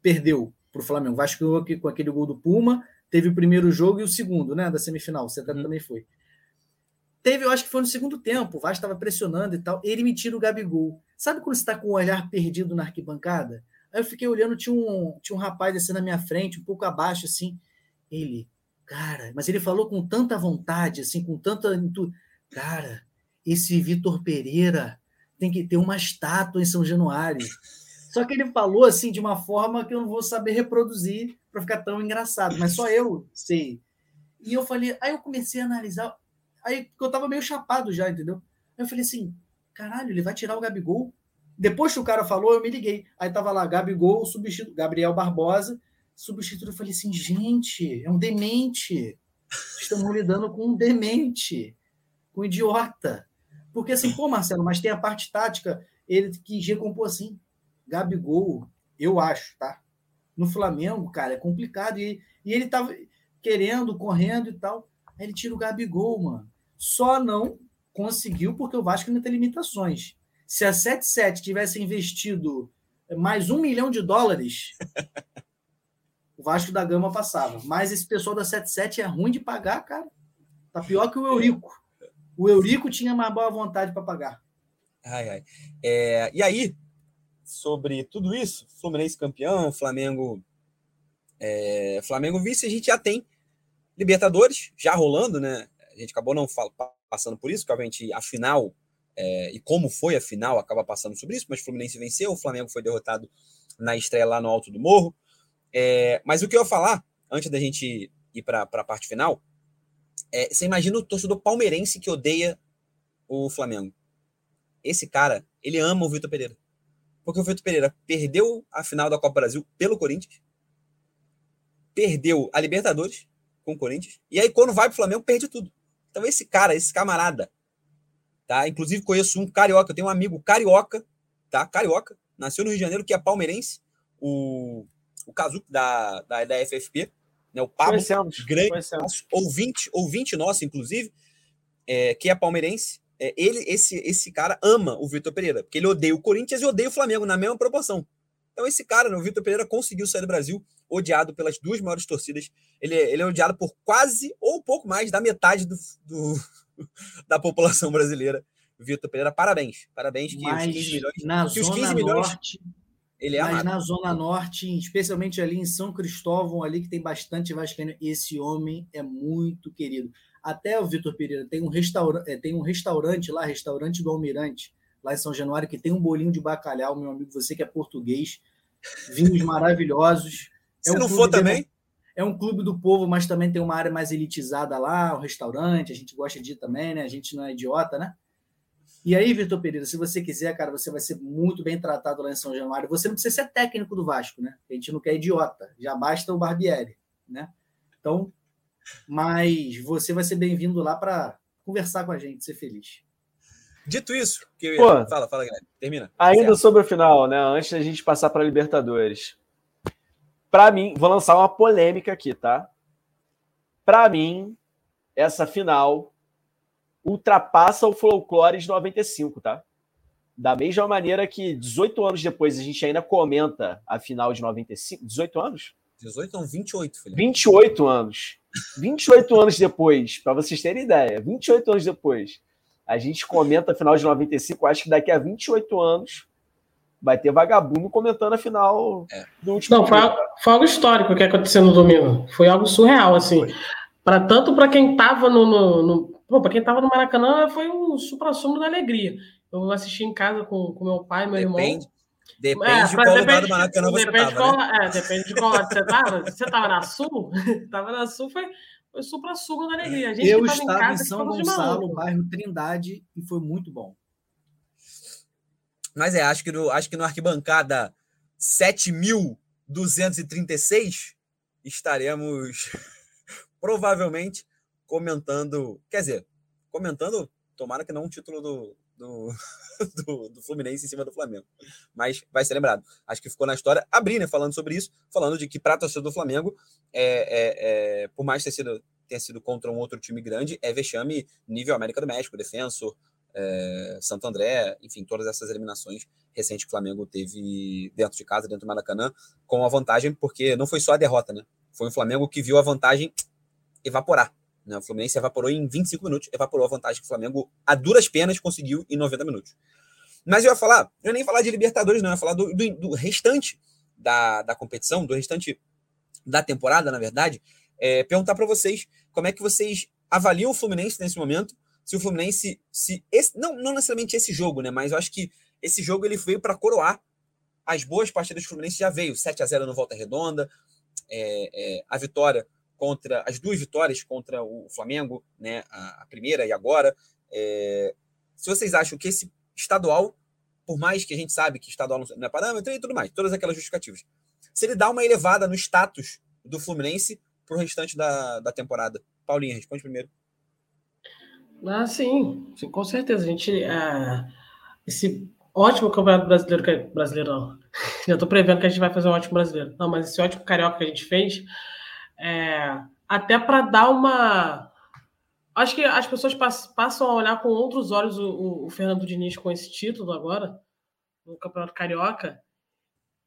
perdeu para o Flamengo. O Vasco com aquele gol do Puma, teve o primeiro jogo e o segundo, né, da semifinal. Você hum. também foi. Teve, eu acho que foi no segundo tempo, o Vasco estava pressionando e tal. Ele me tira o Gabigol. Sabe quando você está com o olhar perdido na arquibancada? Aí eu fiquei olhando, tinha um, tinha um rapaz assim na minha frente, um pouco abaixo, assim. Ele, cara, mas ele falou com tanta vontade, assim, com tanta. Cara, esse Vitor Pereira tem que ter uma estátua em São Januário. Só que ele falou assim de uma forma que eu não vou saber reproduzir para ficar tão engraçado, mas só eu sei. E eu falei, aí eu comecei a analisar, Aí eu tava meio chapado já, entendeu? Aí eu falei assim: caralho, ele vai tirar o Gabigol? Depois que o cara falou, eu me liguei. Aí tava lá, Gabigol, substituto, Gabriel Barbosa, substituto. Eu falei assim: gente, é um demente. Estamos lidando com um demente, com um idiota. Porque assim, pô, Marcelo, mas tem a parte tática, ele quis recompor assim. Gabigol, eu acho, tá? No Flamengo, cara, é complicado. E, e ele tava querendo, correndo e tal. Aí ele tira o Gabigol, mano. Só não conseguiu porque o Vasco ainda tem limitações. Se a 77 tivesse investido mais um milhão de dólares, o Vasco da Gama passava. Mas esse pessoal da 77 é ruim de pagar, cara. Tá pior que o Eurico. O Eurico tinha mais boa vontade para pagar. Ai, ai. É, e aí, sobre tudo isso, Fluminense campeão, Flamengo é, Flamengo vice, a gente já tem Libertadores já rolando, né? A gente acabou não passando por isso, que obviamente a final é, e como foi a final, acaba passando sobre isso, mas Fluminense venceu, o Flamengo foi derrotado na estreia lá no Alto do Morro. É, mas o que eu ia falar, antes da gente ir para a parte final, é, você imagina o torcedor palmeirense que odeia o Flamengo. Esse cara, ele ama o Vitor Pereira. Porque o Vitor Pereira perdeu a final da Copa Brasil pelo Corinthians, perdeu a Libertadores com o Corinthians, e aí quando vai para o Flamengo, perde tudo. Então esse cara, esse camarada, tá? Inclusive conheço um carioca, eu tenho um amigo carioca, tá? Carioca, nasceu no Rio de Janeiro, que é palmeirense, o, o Kazuki da, da, da FFP, né? O Pablo, Conhecemos, grande conhecemos. ouvinte, ouvinte nosso, inclusive, é, que é palmeirense. É, ele, esse, esse cara ama o Vitor Pereira, porque ele odeia o Corinthians e odeia o Flamengo na mesma proporção. Então, esse cara, né, o Vitor Pereira, conseguiu sair do Brasil, odiado pelas duas maiores torcidas. Ele, é- ele é odiado por quase ou um pouco mais da metade do, do- da população brasileira. Vitor Pereira, parabéns. Parabéns que os Mas 15 milhões. na que os Zona 15 milhões Norte, ele é mas amado. na Zona Norte, especialmente ali em São Cristóvão, ali que tem bastante vascaíno, esse homem é muito querido. Até o Vitor Pereira tem um, restaura, é, tem um restaurante lá, restaurante do Almirante, lá em São Januário, que tem um bolinho de bacalhau, meu amigo, você que é português, vinhos maravilhosos. Se um não for também, É um clube do povo, mas também tem uma área mais elitizada lá, um restaurante, a gente gosta de ir também, né? A gente não é idiota, né? E aí, Vitor Pereira, se você quiser, cara, você vai ser muito bem tratado lá em São Januário. Você não precisa ser técnico do Vasco, né? A gente não quer idiota, já basta o Barbieri, né? Então, mas você vai ser bem-vindo lá para conversar com a gente, ser feliz. dito isso, que Pô. fala, fala, Guilherme. Termina. Ainda Certo. sobre o final, né? Antes da gente passar para a Libertadores. Para mim, vou lançar uma polêmica aqui, tá? Para mim, essa final ultrapassa o folclore de 95, tá? Da mesma maneira que 18 anos depois a gente ainda comenta a final de 95. 18 anos? 18 não, 28, filho. 28 anos. 28 anos depois, para vocês terem ideia, 28 anos depois, a gente comenta a final de 95. Acho que daqui a 28 anos vai ter vagabundo comentando a final É. do último. Não, foi, foi algo histórico que aconteceu no domingo. Foi algo surreal, assim. Para tanto para quem tava no, no, no pô, para quem tava no Maracanã, foi um supra-sumo da alegria. Eu assisti em casa com, com meu pai, meu Depende. irmão. Depende É, de qual lugar depende- do Maracanã você depende de tava, qual, né? é, depende de qual lado você tava. Você tava na Sul? tava na Sul, foi, foi supra-sumo da alegria. A gente Eu estava em casa, São ficava de Gonçalo, bairro Trindade, e foi muito bom. Mas é, acho que no, acho que no arquibancada 7.236 estaremos provavelmente comentando. Quer dizer, comentando, tomara que não um título do, do, do, do Fluminense em cima do Flamengo. Mas vai ser lembrado. Acho que ficou na história. Abri, né, falando sobre isso, falando de que para a torcida do Flamengo, é, é, é, por mais ter sido, tenha sido contra um outro time grande, é vexame nível América do México, Defensor, é, Santo André, enfim, todas essas eliminações recentes que o Flamengo teve dentro de casa, dentro do Maracanã, com a vantagem, porque não foi só a derrota, né? Foi o Flamengo que viu a vantagem evaporar. Né? O Fluminense evaporou em 25 minutos, evaporou a vantagem que o Flamengo, a duras penas, conseguiu em 90 minutos. Mas eu ia falar, eu ia nem falar de Libertadores, não, eu ia falar do, do, do restante da, da competição, do restante da temporada, na verdade, é, perguntar para vocês como é que vocês avaliam o Fluminense nesse momento, se o Fluminense, se esse, não, não necessariamente esse jogo, né, mas eu acho que esse jogo ele veio para coroar as boas partidas do Fluminense já veio, 7 a 0 no Volta Redonda, é, é, a vitória contra as duas vitórias contra o Flamengo, né, a, a primeira e agora. É, se vocês acham que esse estadual, por mais que a gente sabe que estadual não é parâmetro e tudo mais, todas aquelas justificativas, se ele dá uma elevada no status do Fluminense para o restante da, da temporada. Paulinha, responde primeiro. Ah, sim, sim, com certeza. A gente. ah, esse ótimo campeonato brasileiro. que- Brasileiro não. Já estou prevendo que a gente vai fazer um ótimo brasileiro. Não, mas esse ótimo carioca que a gente fez. É, até para dar uma. Acho que as pessoas pass- passam a olhar com outros olhos o, o- Fernando Diniz com esse título agora, no Campeonato Carioca.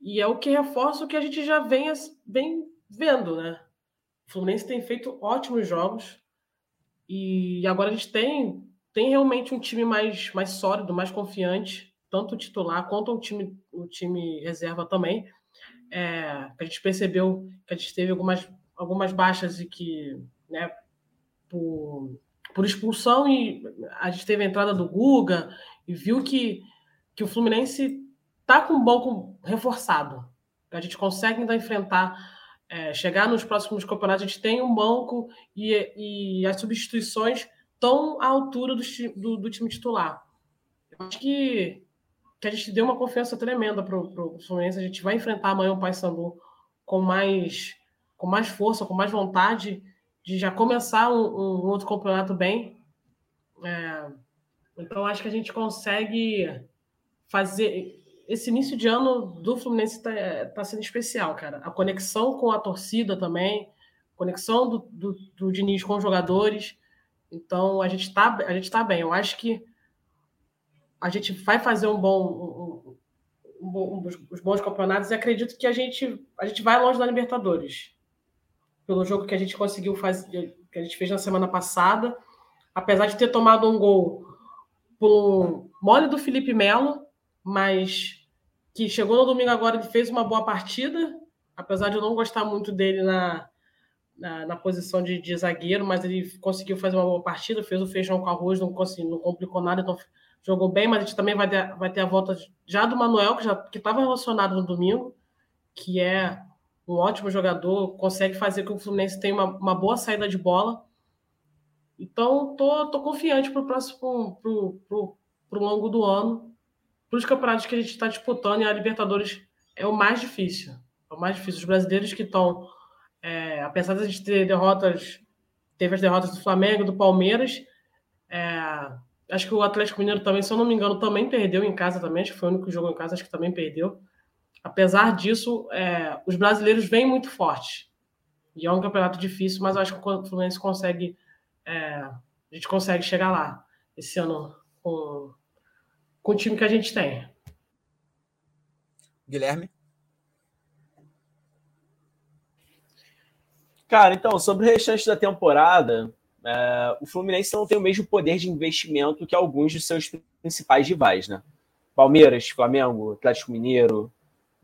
E é o que reforça o que a gente já vem, vem vendo, né? O Fluminense tem feito ótimos jogos. E agora a gente tem, tem realmente um time mais, mais sólido, mais confiante, tanto o titular quanto o time, o time reserva também. É, a gente percebeu que a gente teve algumas, algumas baixas e que, né, por por expulsão e a gente teve a entrada do Guga e viu que, que o Fluminense tá com um banco reforçado. A gente consegue ainda enfrentar, é, chegar nos próximos campeonatos, a gente tem um banco e, e as substituições estão à altura do, do, do time titular. Eu acho que, que a gente deu uma confiança tremenda para o Fluminense. A gente vai enfrentar amanhã o Paysandu com mais, com mais força, com mais vontade de já começar um, um outro campeonato bem. É, então, acho que a gente consegue fazer. Esse início de ano do Fluminense está tá sendo especial, cara. A conexão com a torcida também, conexão do, do, do Diniz com os jogadores. Então, a gente está a gente tá bem. Eu acho que a gente vai fazer um bom, um, um, um, os bons campeonatos e acredito que a gente, a gente vai longe da Libertadores. Pelo jogo que a gente conseguiu fazer, que a gente fez na semana passada. Apesar de ter tomado um gol por mole do Felipe Melo, mas que chegou no domingo agora e fez uma boa partida, apesar de eu não gostar muito dele na, na, na posição de, de, zagueiro, mas ele conseguiu fazer uma boa partida, fez o feijão com arroz, não, conseguiu, não complicou nada, então jogou bem, mas a gente também vai ter, vai ter a volta já do Manuel, que já que estava relacionado no domingo, que é um ótimo jogador, consegue fazer com que o Fluminense tenha uma, uma boa saída de bola. Então, tô, tô confiante para o próximo, pro, pro longo do ano, para os campeonatos que a gente está disputando, e a Libertadores é o mais difícil. É o mais difícil. Os brasileiros que estão, é, apesar de a gente ter derrotas, teve as derrotas do Flamengo, do Palmeiras, é, Acho que o Atlético Mineiro também, se eu não me engano, também perdeu em casa também. Acho que foi o único jogo em casa, acho que também perdeu. Apesar disso, é, os brasileiros vêm muito fortes. E é um campeonato difícil, mas eu acho que o Fluminense consegue. É, a gente consegue chegar lá esse ano com, com o time que a gente tem. Guilherme? Cara, então, sobre o restante da temporada, é, o Fluminense não tem o mesmo poder de investimento que alguns de seus principais rivais, né? Palmeiras, Flamengo, Atlético Mineiro,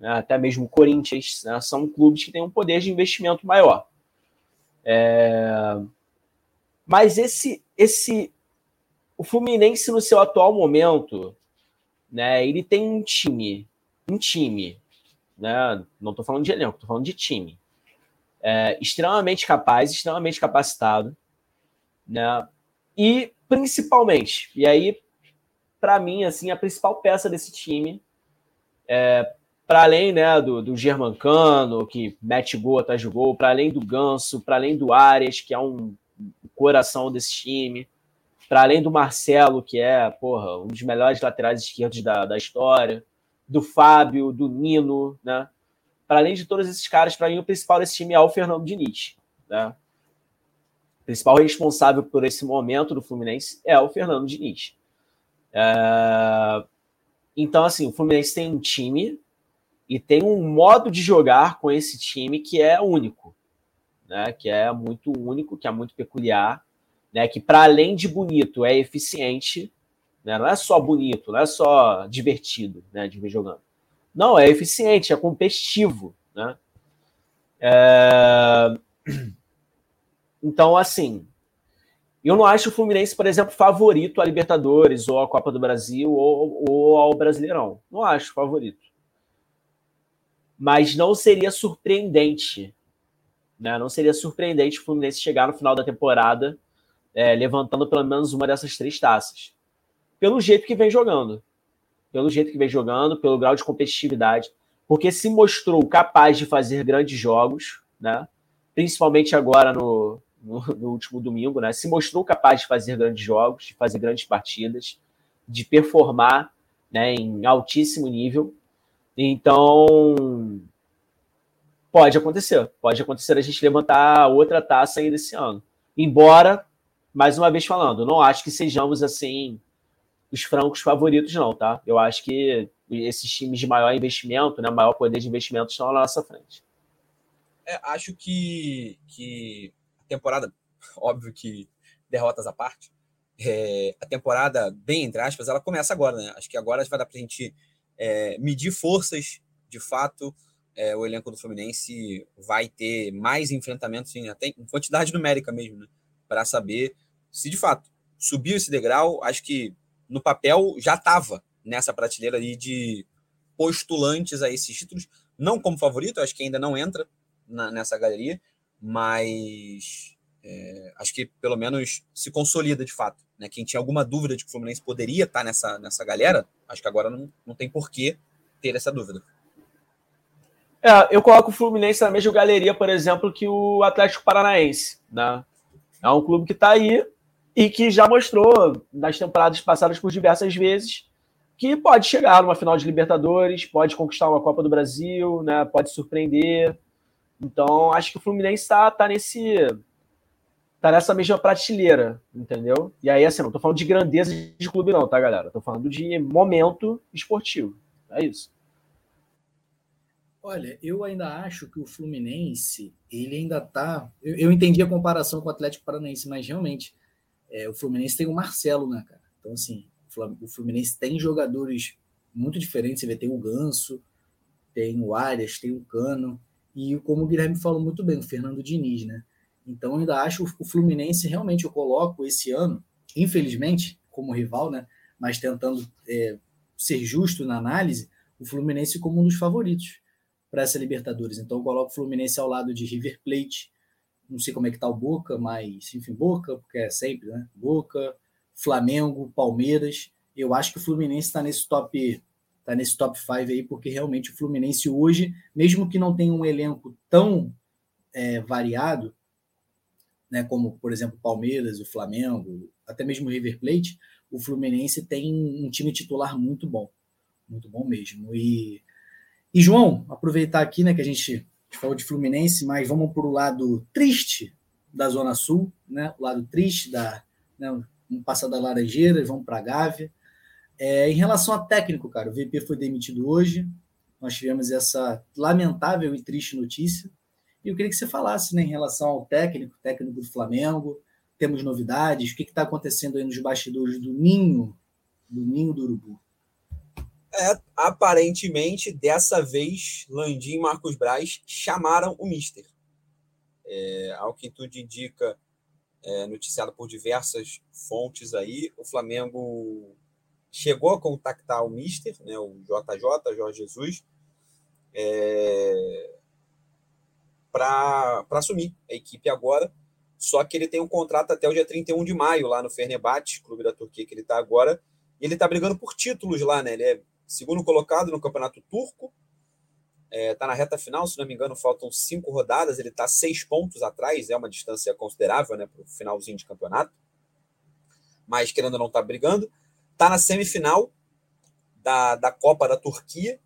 até mesmo Corinthians, né, são clubes que têm um poder de investimento maior. É... Mas esse, esse, o Fluminense no seu atual momento, né, ele tem um time, um time, né, não estou falando de elenco, estou falando de time, é, extremamente capaz, extremamente capacitado, né? E principalmente, e aí para mim assim a principal peça desse time é para além né, do, do Germancano, que mete gol atrás de gol, para além do Ganso, para além do Arias, que é um coração desse time, para além do Marcelo, que é porra, um dos melhores laterais esquerdos da, da história, do Fábio, do Nino, né? Para além de todos esses caras, para mim o principal desse time é o Fernando Diniz. Né? principal responsável por esse momento do Fluminense é o Fernando Diniz. É... Então, assim, o Fluminense tem um time e tem um modo de jogar com esse time que é único, né? Que é muito único, que é muito peculiar, né? Que para além de bonito é eficiente, né? Não é só bonito, não é só divertido, né? De ver jogando. Não, é eficiente, é competitivo, né? É... Então, assim, eu não acho o Fluminense, por exemplo, favorito à Libertadores, ou à Copa do Brasil, ou, ou ao Brasileirão. Não acho favorito. Mas não seria surpreendente. Né? Não seria surpreendente o Fluminense chegar no final da temporada é, levantando pelo menos uma dessas três taças. Pelo jeito que vem jogando. Pelo jeito que vem jogando, pelo grau de competitividade. Porque se mostrou capaz de fazer grandes jogos, né? principalmente agora no, no, no, último domingo, né? Se mostrou capaz de fazer grandes jogos, de fazer grandes partidas, de performar né, em altíssimo nível. Então, pode acontecer. Pode acontecer a gente levantar outra taça ainda esse ano. Embora, mais uma vez falando, não acho que sejamos assim os francos favoritos, não, tá? Eu acho que esses times de maior investimento, né, maior poder de investimento estão na nossa frente. É, acho que, que temporada, óbvio que derrotas à parte, é, a temporada, bem entre aspas, ela começa agora, né? Acho que agora vai dar para a gente é, medir forças, de fato. É, o elenco do Fluminense vai ter mais enfrentamentos, em, até em quantidade numérica mesmo, né? Para saber se de fato subiu esse degrau, acho que no papel já estava nessa prateleira ali de postulantes a esses títulos, não como favorito, acho que ainda não entra na, nessa galeria, mas é, acho que pelo menos se consolida de fato. Né? Quem tinha alguma dúvida de que o Fluminense poderia estar nessa, nessa galera, acho que agora não, não tem porquê ter essa dúvida. É, eu coloco o Fluminense na mesma galeria, por exemplo, que o Atlético Paranaense. Né? É um clube que está aí e que já mostrou nas temporadas passadas por diversas vezes que pode chegar numa final de Libertadores, pode conquistar uma Copa do Brasil, né? pode surpreender. Então, acho que o Fluminense está tá nesse. Tá nessa mesma prateleira, entendeu? E aí, assim, não tô falando de grandeza de clube, não, tá, galera? Tô falando de momento esportivo. É isso. Olha, eu ainda acho que o Fluminense, ele ainda tá. Eu, eu entendi a comparação com o Atlético Paranaense, mas realmente é, o Fluminense tem o Marcelo, né, cara? Então, assim, o Fluminense tem jogadores muito diferentes. Você vê, tem o Ganso, tem o Arias, tem o Cano, e como o Guilherme falou muito bem, o Fernando Diniz, né? Então, eu ainda acho o Fluminense realmente eu coloco esse ano, infelizmente, como rival, né? Mas tentando é, ser justo na análise, o Fluminense como um dos favoritos para essa Libertadores. Então eu coloco o Fluminense ao lado de River Plate. Não sei como é que tá o Boca, mas enfim, Boca, porque é sempre, né? Boca, Flamengo, Palmeiras. Eu acho que o Fluminense está nesse top tá nesse top 5 aí, porque realmente o Fluminense hoje, mesmo que não tenha um elenco tão é, variado, né, como por exemplo Palmeiras, o Flamengo, até mesmo o River Plate, o Fluminense tem um time titular muito bom, muito bom mesmo. E e, João, aproveitar aqui, né, que a gente falou de Fluminense, mas vamos para o lado triste da Zona Sul, né? O lado triste da. Né, vamos passar da Laranjeira vamos para a Gávea. É, em relação a técnico, cara, o VP foi demitido hoje. Nós tivemos essa lamentável e triste notícia. E eu queria que você falasse né, em relação ao técnico, técnico do Flamengo. Temos novidades? O que está acontecendo aí nos bastidores do Ninho, do Ninho do Urubu? É, aparentemente, dessa vez, Landim e Marcos Braz chamaram o Mister. É, ao que tudo indica, é, noticiado por diversas fontes aí, o Flamengo chegou a contactar o Mister, né, o JJ, Jorge Jesus, é, para assumir a equipe agora. Só que ele tem um contrato até o dia 31 de maio lá no Fenerbahçe, clube da Turquia que ele está agora. E ele está brigando por títulos lá, né? Ele é segundo colocado no Campeonato Turco. Está é, tá na reta final, se não me engano, faltam cinco rodadas. Ele está seis pontos atrás, é uma distância considerável né, para o finalzinho de campeonato. Mas querendo não estar tá brigando. Está na semifinal da, da Copa da Turquia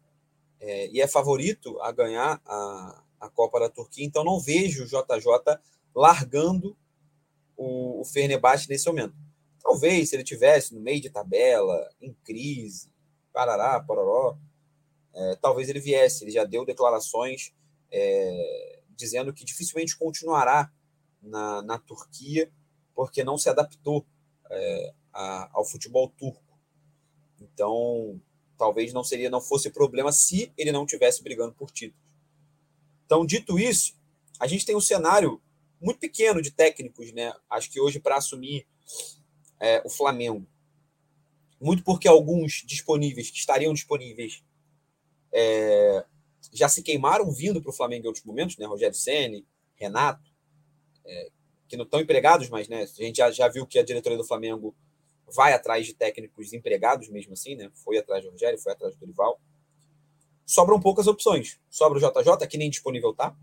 é, e é favorito a ganhar a, a Copa da Turquia. Então não vejo o JJ largando o, o Fenerbahçe nesse momento. Talvez se ele tivesse no meio de tabela, em crise, parará, pororó, é, talvez ele viesse. Ele já deu declarações é, dizendo que dificilmente continuará na, na Turquia porque não se adaptou é, a, ao futebol turco. Então, talvez não seria, não fosse problema se ele não tivesse brigando por títulos. Então, dito isso, a gente tem um cenário muito pequeno de técnicos, né? Acho que hoje para assumir é, o Flamengo muito porque alguns disponíveis, que estariam disponíveis, é, já se queimaram vindo para o Flamengo em outros momentos, né? Rogério Ceni, Renato, é, que não estão empregados, mas né, a gente já, já viu que a diretoria do Flamengo vai atrás de técnicos empregados mesmo assim, né? Foi atrás do Rogério, foi atrás do Dorival. Sobram poucas opções. Sobra o JJ, que nem disponível tá,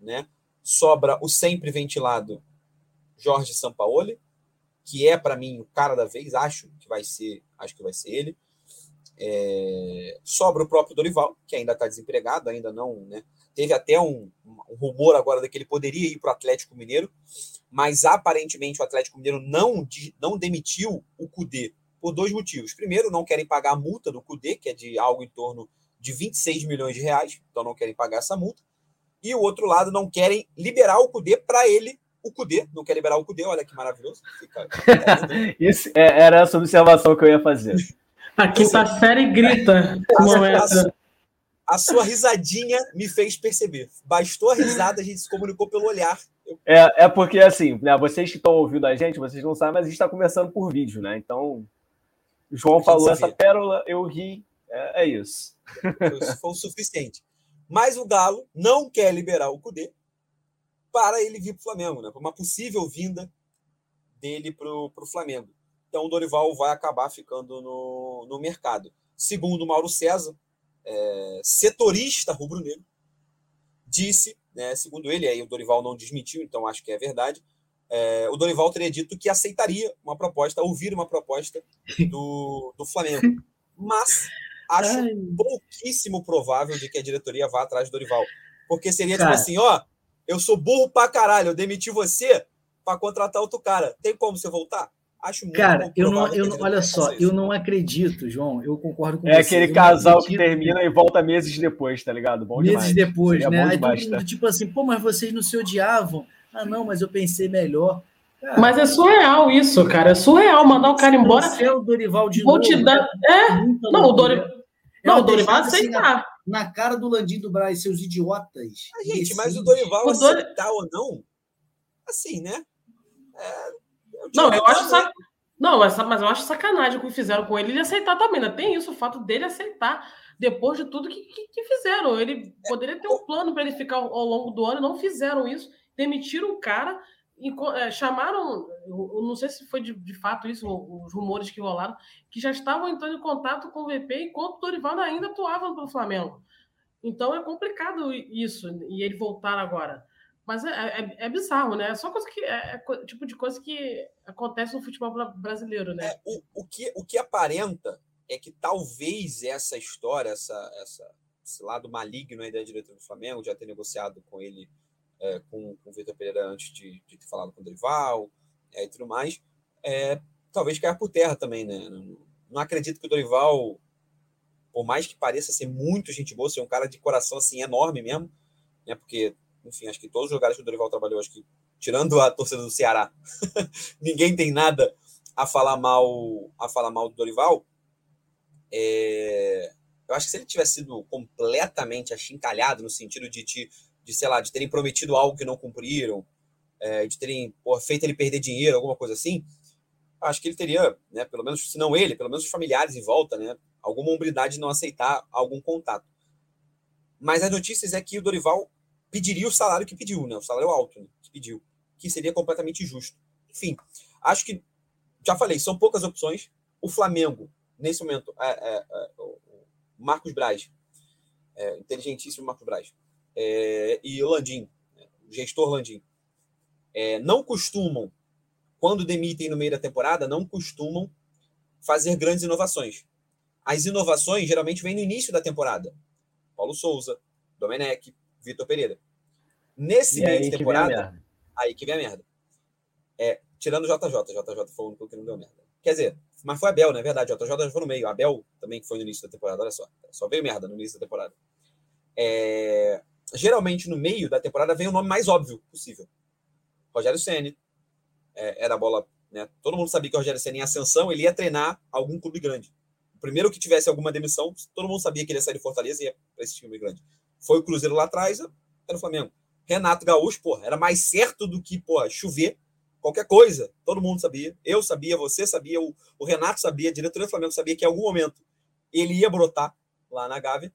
né? Sobra o sempre ventilado Jorge Sampaoli, que é para mim o cara da vez, acho que vai ser, acho que vai ser ele. É, sobra o próprio Dorival, que ainda está desempregado, ainda não, né? Teve até um, um rumor agora de que ele poderia ir para o Atlético Mineiro, mas aparentemente o Atlético Mineiro não, não demitiu o Cudê por dois motivos. Primeiro, não querem pagar a multa do Cudê, que é de algo em torno de 26 milhões de reais, então não querem pagar essa multa. E o outro lado, não querem liberar o Cudê para ele o Cudê, não quer liberar o Cudê, olha que maravilhoso. Fica... Isso é, era essa observação que eu ia fazer. A quinta assim, série grita. A, a, a, sua risadinha me fez perceber. Bastou a risada, a gente se comunicou pelo olhar É, é porque, assim, né, vocês que estão ouvindo a gente, vocês não sabem, mas a gente está conversando por vídeo, né? Então, o João falou essa pérola, eu ri, é, é isso. Foi o suficiente. Mas o Galo não quer liberar o Cudê para ele vir para o Flamengo, né? Para uma possível vinda dele para o Flamengo. Então o Dorival vai acabar ficando no, no mercado. Segundo Mauro César, é, setorista rubro-negro, disse, né, segundo ele, aí o Dorival não desmentiu, então acho que é verdade, é, o Dorival teria dito que aceitaria uma proposta, ouvir uma proposta do, do Flamengo. Mas acho Ai. pouquíssimo provável de que a diretoria vá atrás do Dorival. Porque seria tipo cara. tipo assim, ó, eu sou burro pra caralho, eu demiti você para contratar outro cara. Tem como você voltar? Acho muito Cara, eu não, eu não olha só, eu não acredito, João. Eu concordo com é você. É aquele casal que termina e volta meses depois, tá ligado? Bom meses demais. depois, Seria né? Aí demais, todo mundo, tá? tipo assim, pô, mas vocês não se odiavam. Ah, não, mas eu pensei melhor. Cara, mas é surreal isso, cara. É surreal mandar o cara embora. É o Dorival de Vou novo, te dar. É. Não, o Dorival. Não, o Dorival aceitar. Assim, na, na, cara do Landim do Braz, seus idiotas. Ah, gente, mas o Dorival o aceitar ou não, assim, né? É, não, eu acho sac... Não, mas, mas eu acho sacanagem o que fizeram com ele ele aceitar também. Né? Tem isso, o fato dele aceitar depois de tudo que, que, que fizeram. Ele poderia ter um plano para ele ficar ao, ao longo do ano, não fizeram isso, demitiram o cara é, chamaram, eu não sei se foi de, de, fato isso, os rumores que rolaram, que já estavam entrando em contato com o VP enquanto o Dorival ainda atuava no Flamengo. Então é complicado isso, e ele voltar agora. Mas é, é, é, bizarro, né? É só coisa que é, é, tipo de coisa que acontece no futebol brasileiro, né? É, o, o, que, o que aparenta é que talvez essa história, essa, essa, esse lado maligno aí da diretora do Flamengo, já ter negociado com ele, é, com, com o Vitor Pereira antes de, de, ter falado com o Dorival é, e tudo mais, é, talvez caia por terra também, né? Não, não acredito que o Dorival, por mais que pareça ser muito gente boa, ser um cara de coração assim enorme mesmo, né? Porque enfim, acho que todos os lugares que o Dorival trabalhou, acho que tirando a torcida do Ceará, ninguém tem nada a falar mal a falar mal do Dorival. É... Eu acho que se ele tivesse sido completamente achincalhado no sentido de, te, de sei lá, de terem prometido algo que não cumpriram, é, de terem porra, feito ele perder dinheiro, alguma coisa assim, acho que ele teria, né, pelo menos, se não ele, pelo menos os familiares em volta, né, alguma hombridade de não aceitar algum contato. Mas as notícias é que o Dorival pediria o salário que pediu, né? O salário alto né? que pediu, que seria completamente justo. Enfim, acho que já falei, são poucas opções. O Flamengo, nesse momento, é, é, é, Marcos Braz, é, inteligentíssimo Marcos Braz, é, e Landim, o gestor Landim, é, não costumam, quando demitem no meio da temporada, não costumam fazer grandes inovações. As inovações geralmente vêm no início da temporada. Paulo Souza, Domenech, Vitor Pereira. Nesse meio de temporada, aí que vem a merda. É, tirando o JJ, JJ foi o único que não deu merda. Quer dizer, mas foi Abel, não é verdade? O JJ foi no meio. Abel também foi no início da temporada, olha só. Só veio merda no início da temporada. É, geralmente, no meio da temporada, vem o nome mais óbvio possível. Rogério Senni. É, era a bola. Né? Todo mundo sabia que o Rogério Senni em ascensão, ele ia treinar algum clube grande. O primeiro que tivesse alguma demissão, todo mundo sabia que ele ia sair de Fortaleza e ia para esse time grande. Foi o Cruzeiro lá atrás, era o Flamengo. Renato Gaúcho, porra, era mais certo do que, porra, chover, qualquer coisa. Todo mundo sabia. Eu sabia, você sabia, o, o Renato sabia, a diretoria do Flamengo sabia que em algum momento ele ia brotar lá na Gávea.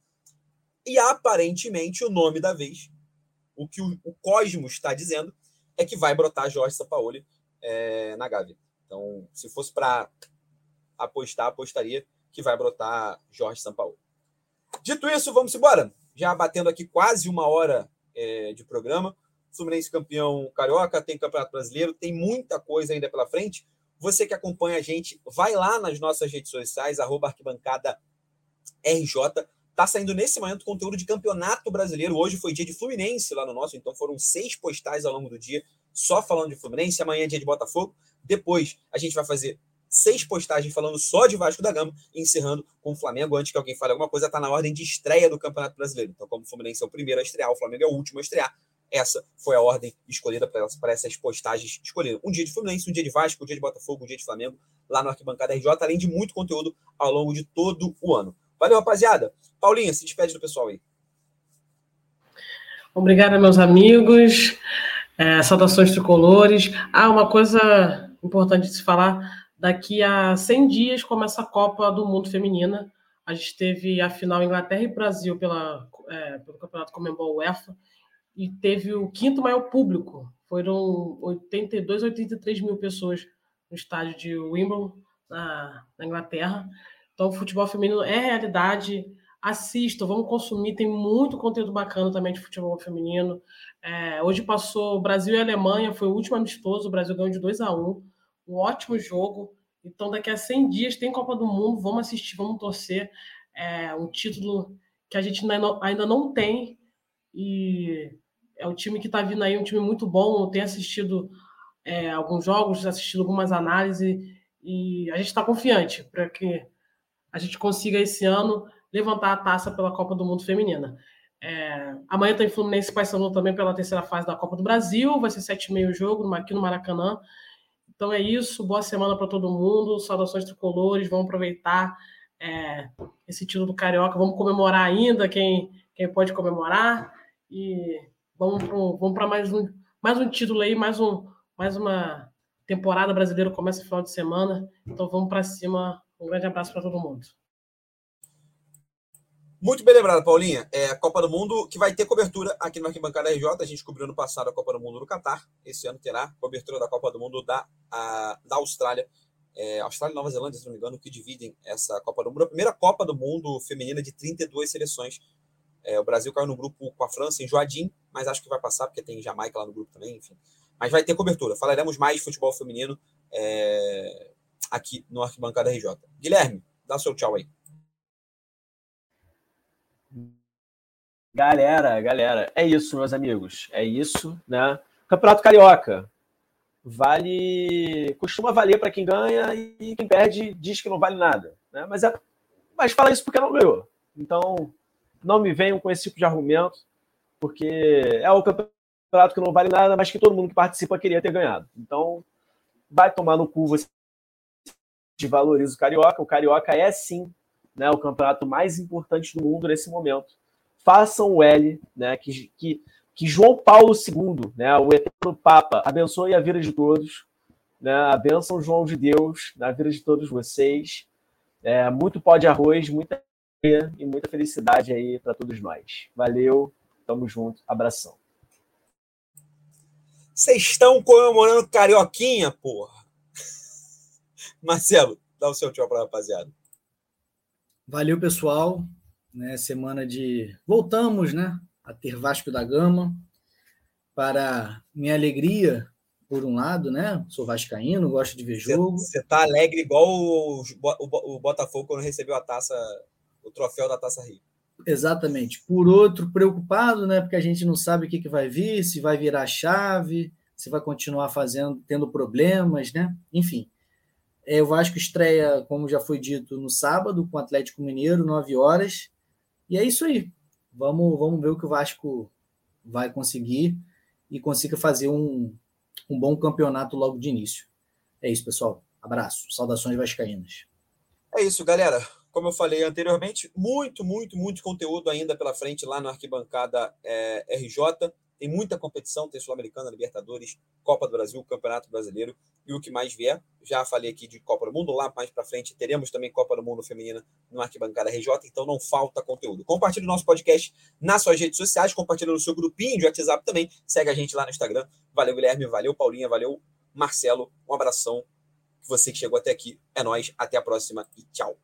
E aparentemente o nome da vez, o que o, o Cosmos está dizendo, é que vai brotar Jorge Sampaoli é, na Gávea. Então, se fosse para apostar, apostaria que vai brotar Jorge Sampaoli. Dito isso, vamos embora. Já batendo aqui quase uma hora é, de programa. Fluminense campeão carioca, tem Campeonato Brasileiro, tem muita coisa ainda pela frente. Você que acompanha a gente, vai lá nas nossas redes sociais, arroba arquibancada RJ. Tá saindo nesse momento conteúdo de Campeonato Brasileiro. Hoje foi dia de Fluminense lá no nosso, então foram seis postais ao longo do dia só falando de Fluminense. Amanhã é dia de Botafogo. Depois a gente vai fazer seis postagens falando só de Vasco da Gama, encerrando com o Flamengo. Antes que alguém fale alguma coisa, está na ordem de estreia do Campeonato Brasileiro. Então, como o Fluminense é o primeiro a estrear, o Flamengo é o último a estrear. Essa foi a ordem escolhida para essas postagens escolhidas. Um dia de Fluminense, um dia de Vasco, um dia de Botafogo, um dia de Flamengo, lá no Arquibancada RJ, além de muito conteúdo ao longo de todo o ano. Valeu, rapaziada. Paulinha, se despede do pessoal aí. Obrigada, meus amigos. É, saudações tricolores. Ah, uma coisa importante de se falar: daqui a 100 dias começa a Copa do Mundo Feminina. A gente teve a final Inglaterra e Brasil pela, é, pelo Campeonato Comembol UEFA e teve o quinto maior público. Foram 82, 83 mil pessoas no estádio de Wimbledon, na, na Inglaterra. Então, o futebol feminino é realidade. Assistam, vamos consumir. Tem muito conteúdo bacana também de futebol feminino. É, hoje passou Brasil e Alemanha, foi o último amistoso. O Brasil ganhou de 2 a 1 Um ótimo jogo. Então, daqui a 100 dias tem Copa do Mundo. Vamos assistir, vamos torcer. É um título que a gente ainda não tem. E é o time que está vindo aí, um time muito bom. Eu tenho assistido é, alguns jogos, assistido algumas análises. E a gente está confiante para que a gente consiga esse ano levantar a taça pela Copa do Mundo Feminina. É, amanhã tem Fluminense e Paysandu também pela terceira fase da Copa do Brasil. Vai ser sete e meio jogo aqui no Maracanã. Então é isso. Boa semana para todo mundo. Saudações tricolores. Vamos aproveitar é, esse título do Carioca. Vamos comemorar ainda quem, quem pode comemorar. E vamos para vamos mais, um, mais um título aí, mais, um, mais uma temporada brasileira. Começa no final de semana. Então vamos para cima. Um grande abraço para todo mundo. Muito bem lembrado, Paulinha. É a Copa do Mundo que vai ter cobertura aqui no Arquibancada RJ. A gente cobriu no passado a Copa do Mundo no Catar. Esse ano terá cobertura da Copa do Mundo da, a, da Austrália. É, Austrália e Nova Zelândia, se não me engano, que dividem essa Copa do Mundo. A primeira Copa do Mundo feminina de 32 seleções. É, o Brasil caiu no grupo com a França em Joadim, mas acho que vai passar porque tem Jamaica lá no grupo também, enfim. Mas vai ter cobertura. Falaremos mais de futebol feminino é, aqui no Arquibancada RJ. Guilherme, dá seu tchau aí. Galera, galera, é isso, meus amigos. É isso, né? Campeonato Carioca. Vale. Costuma valer para quem ganha e quem perde diz que não vale nada. Né? Mas, é... Mas fala isso porque não ganhou. Então, não me venham com esse tipo de argumento, porque é o campeonato que não vale nada, mas que todo mundo que participa queria ter ganhado. Então, vai tomar no cu você valoriza o Carioca. O Carioca é sim né, o campeonato mais importante do mundo nesse momento façam o L, né, que, que, que João Paulo II, né, o eterno Papa, abençoe a vida de todos, né, a bênção João de Deus na vida de todos vocês, é, muito pó de arroz, muita e muita felicidade aí para todos nós. Valeu, tamo junto, abração. Vocês estão comemorando Carioquinha, porra. Marcelo, dá o seu tchau para rapaziada. Valeu, pessoal né? Semana de voltamos, né, a ter Vasco da Gama. Para minha alegria, por um lado, né? Sou vascaíno, gosto de ver jogo. Você tá alegre igual o, o, o, Botafogo quando recebeu a taça, o troféu da Taça Rio. Exatamente. Por outro, preocupado, né? Porque a gente não sabe o que, que vai vir, se vai virar chave, se vai continuar fazendo, tendo problemas, né? Enfim. É, o Vasco estreia, como já foi dito, no sábado, com o Atlético Mineiro, 9 horas. E é isso aí. Vamos, vamos ver o que o Vasco vai conseguir e consiga fazer um, um bom campeonato logo de início. É isso, pessoal. Abraço. Saudações vascaínas. É isso, galera. Como eu falei anteriormente, muito, muito, muito conteúdo ainda pela frente lá na arquibancada é, RJ. Tem muita competição, tem Sul-Americana, Libertadores, Copa do Brasil, Campeonato Brasileiro e o que mais vier. Já falei aqui de Copa do Mundo, lá mais para frente teremos também Copa do Mundo Feminina no Arquibancada RJ, então não falta conteúdo. Compartilhe o nosso podcast nas suas redes sociais, compartilhe no seu grupinho de WhatsApp também. Segue a gente lá no Instagram. Valeu, Guilherme, valeu, Paulinha, valeu, Marcelo. Um abração. Você que chegou até aqui, é nós. Até a próxima e tchau.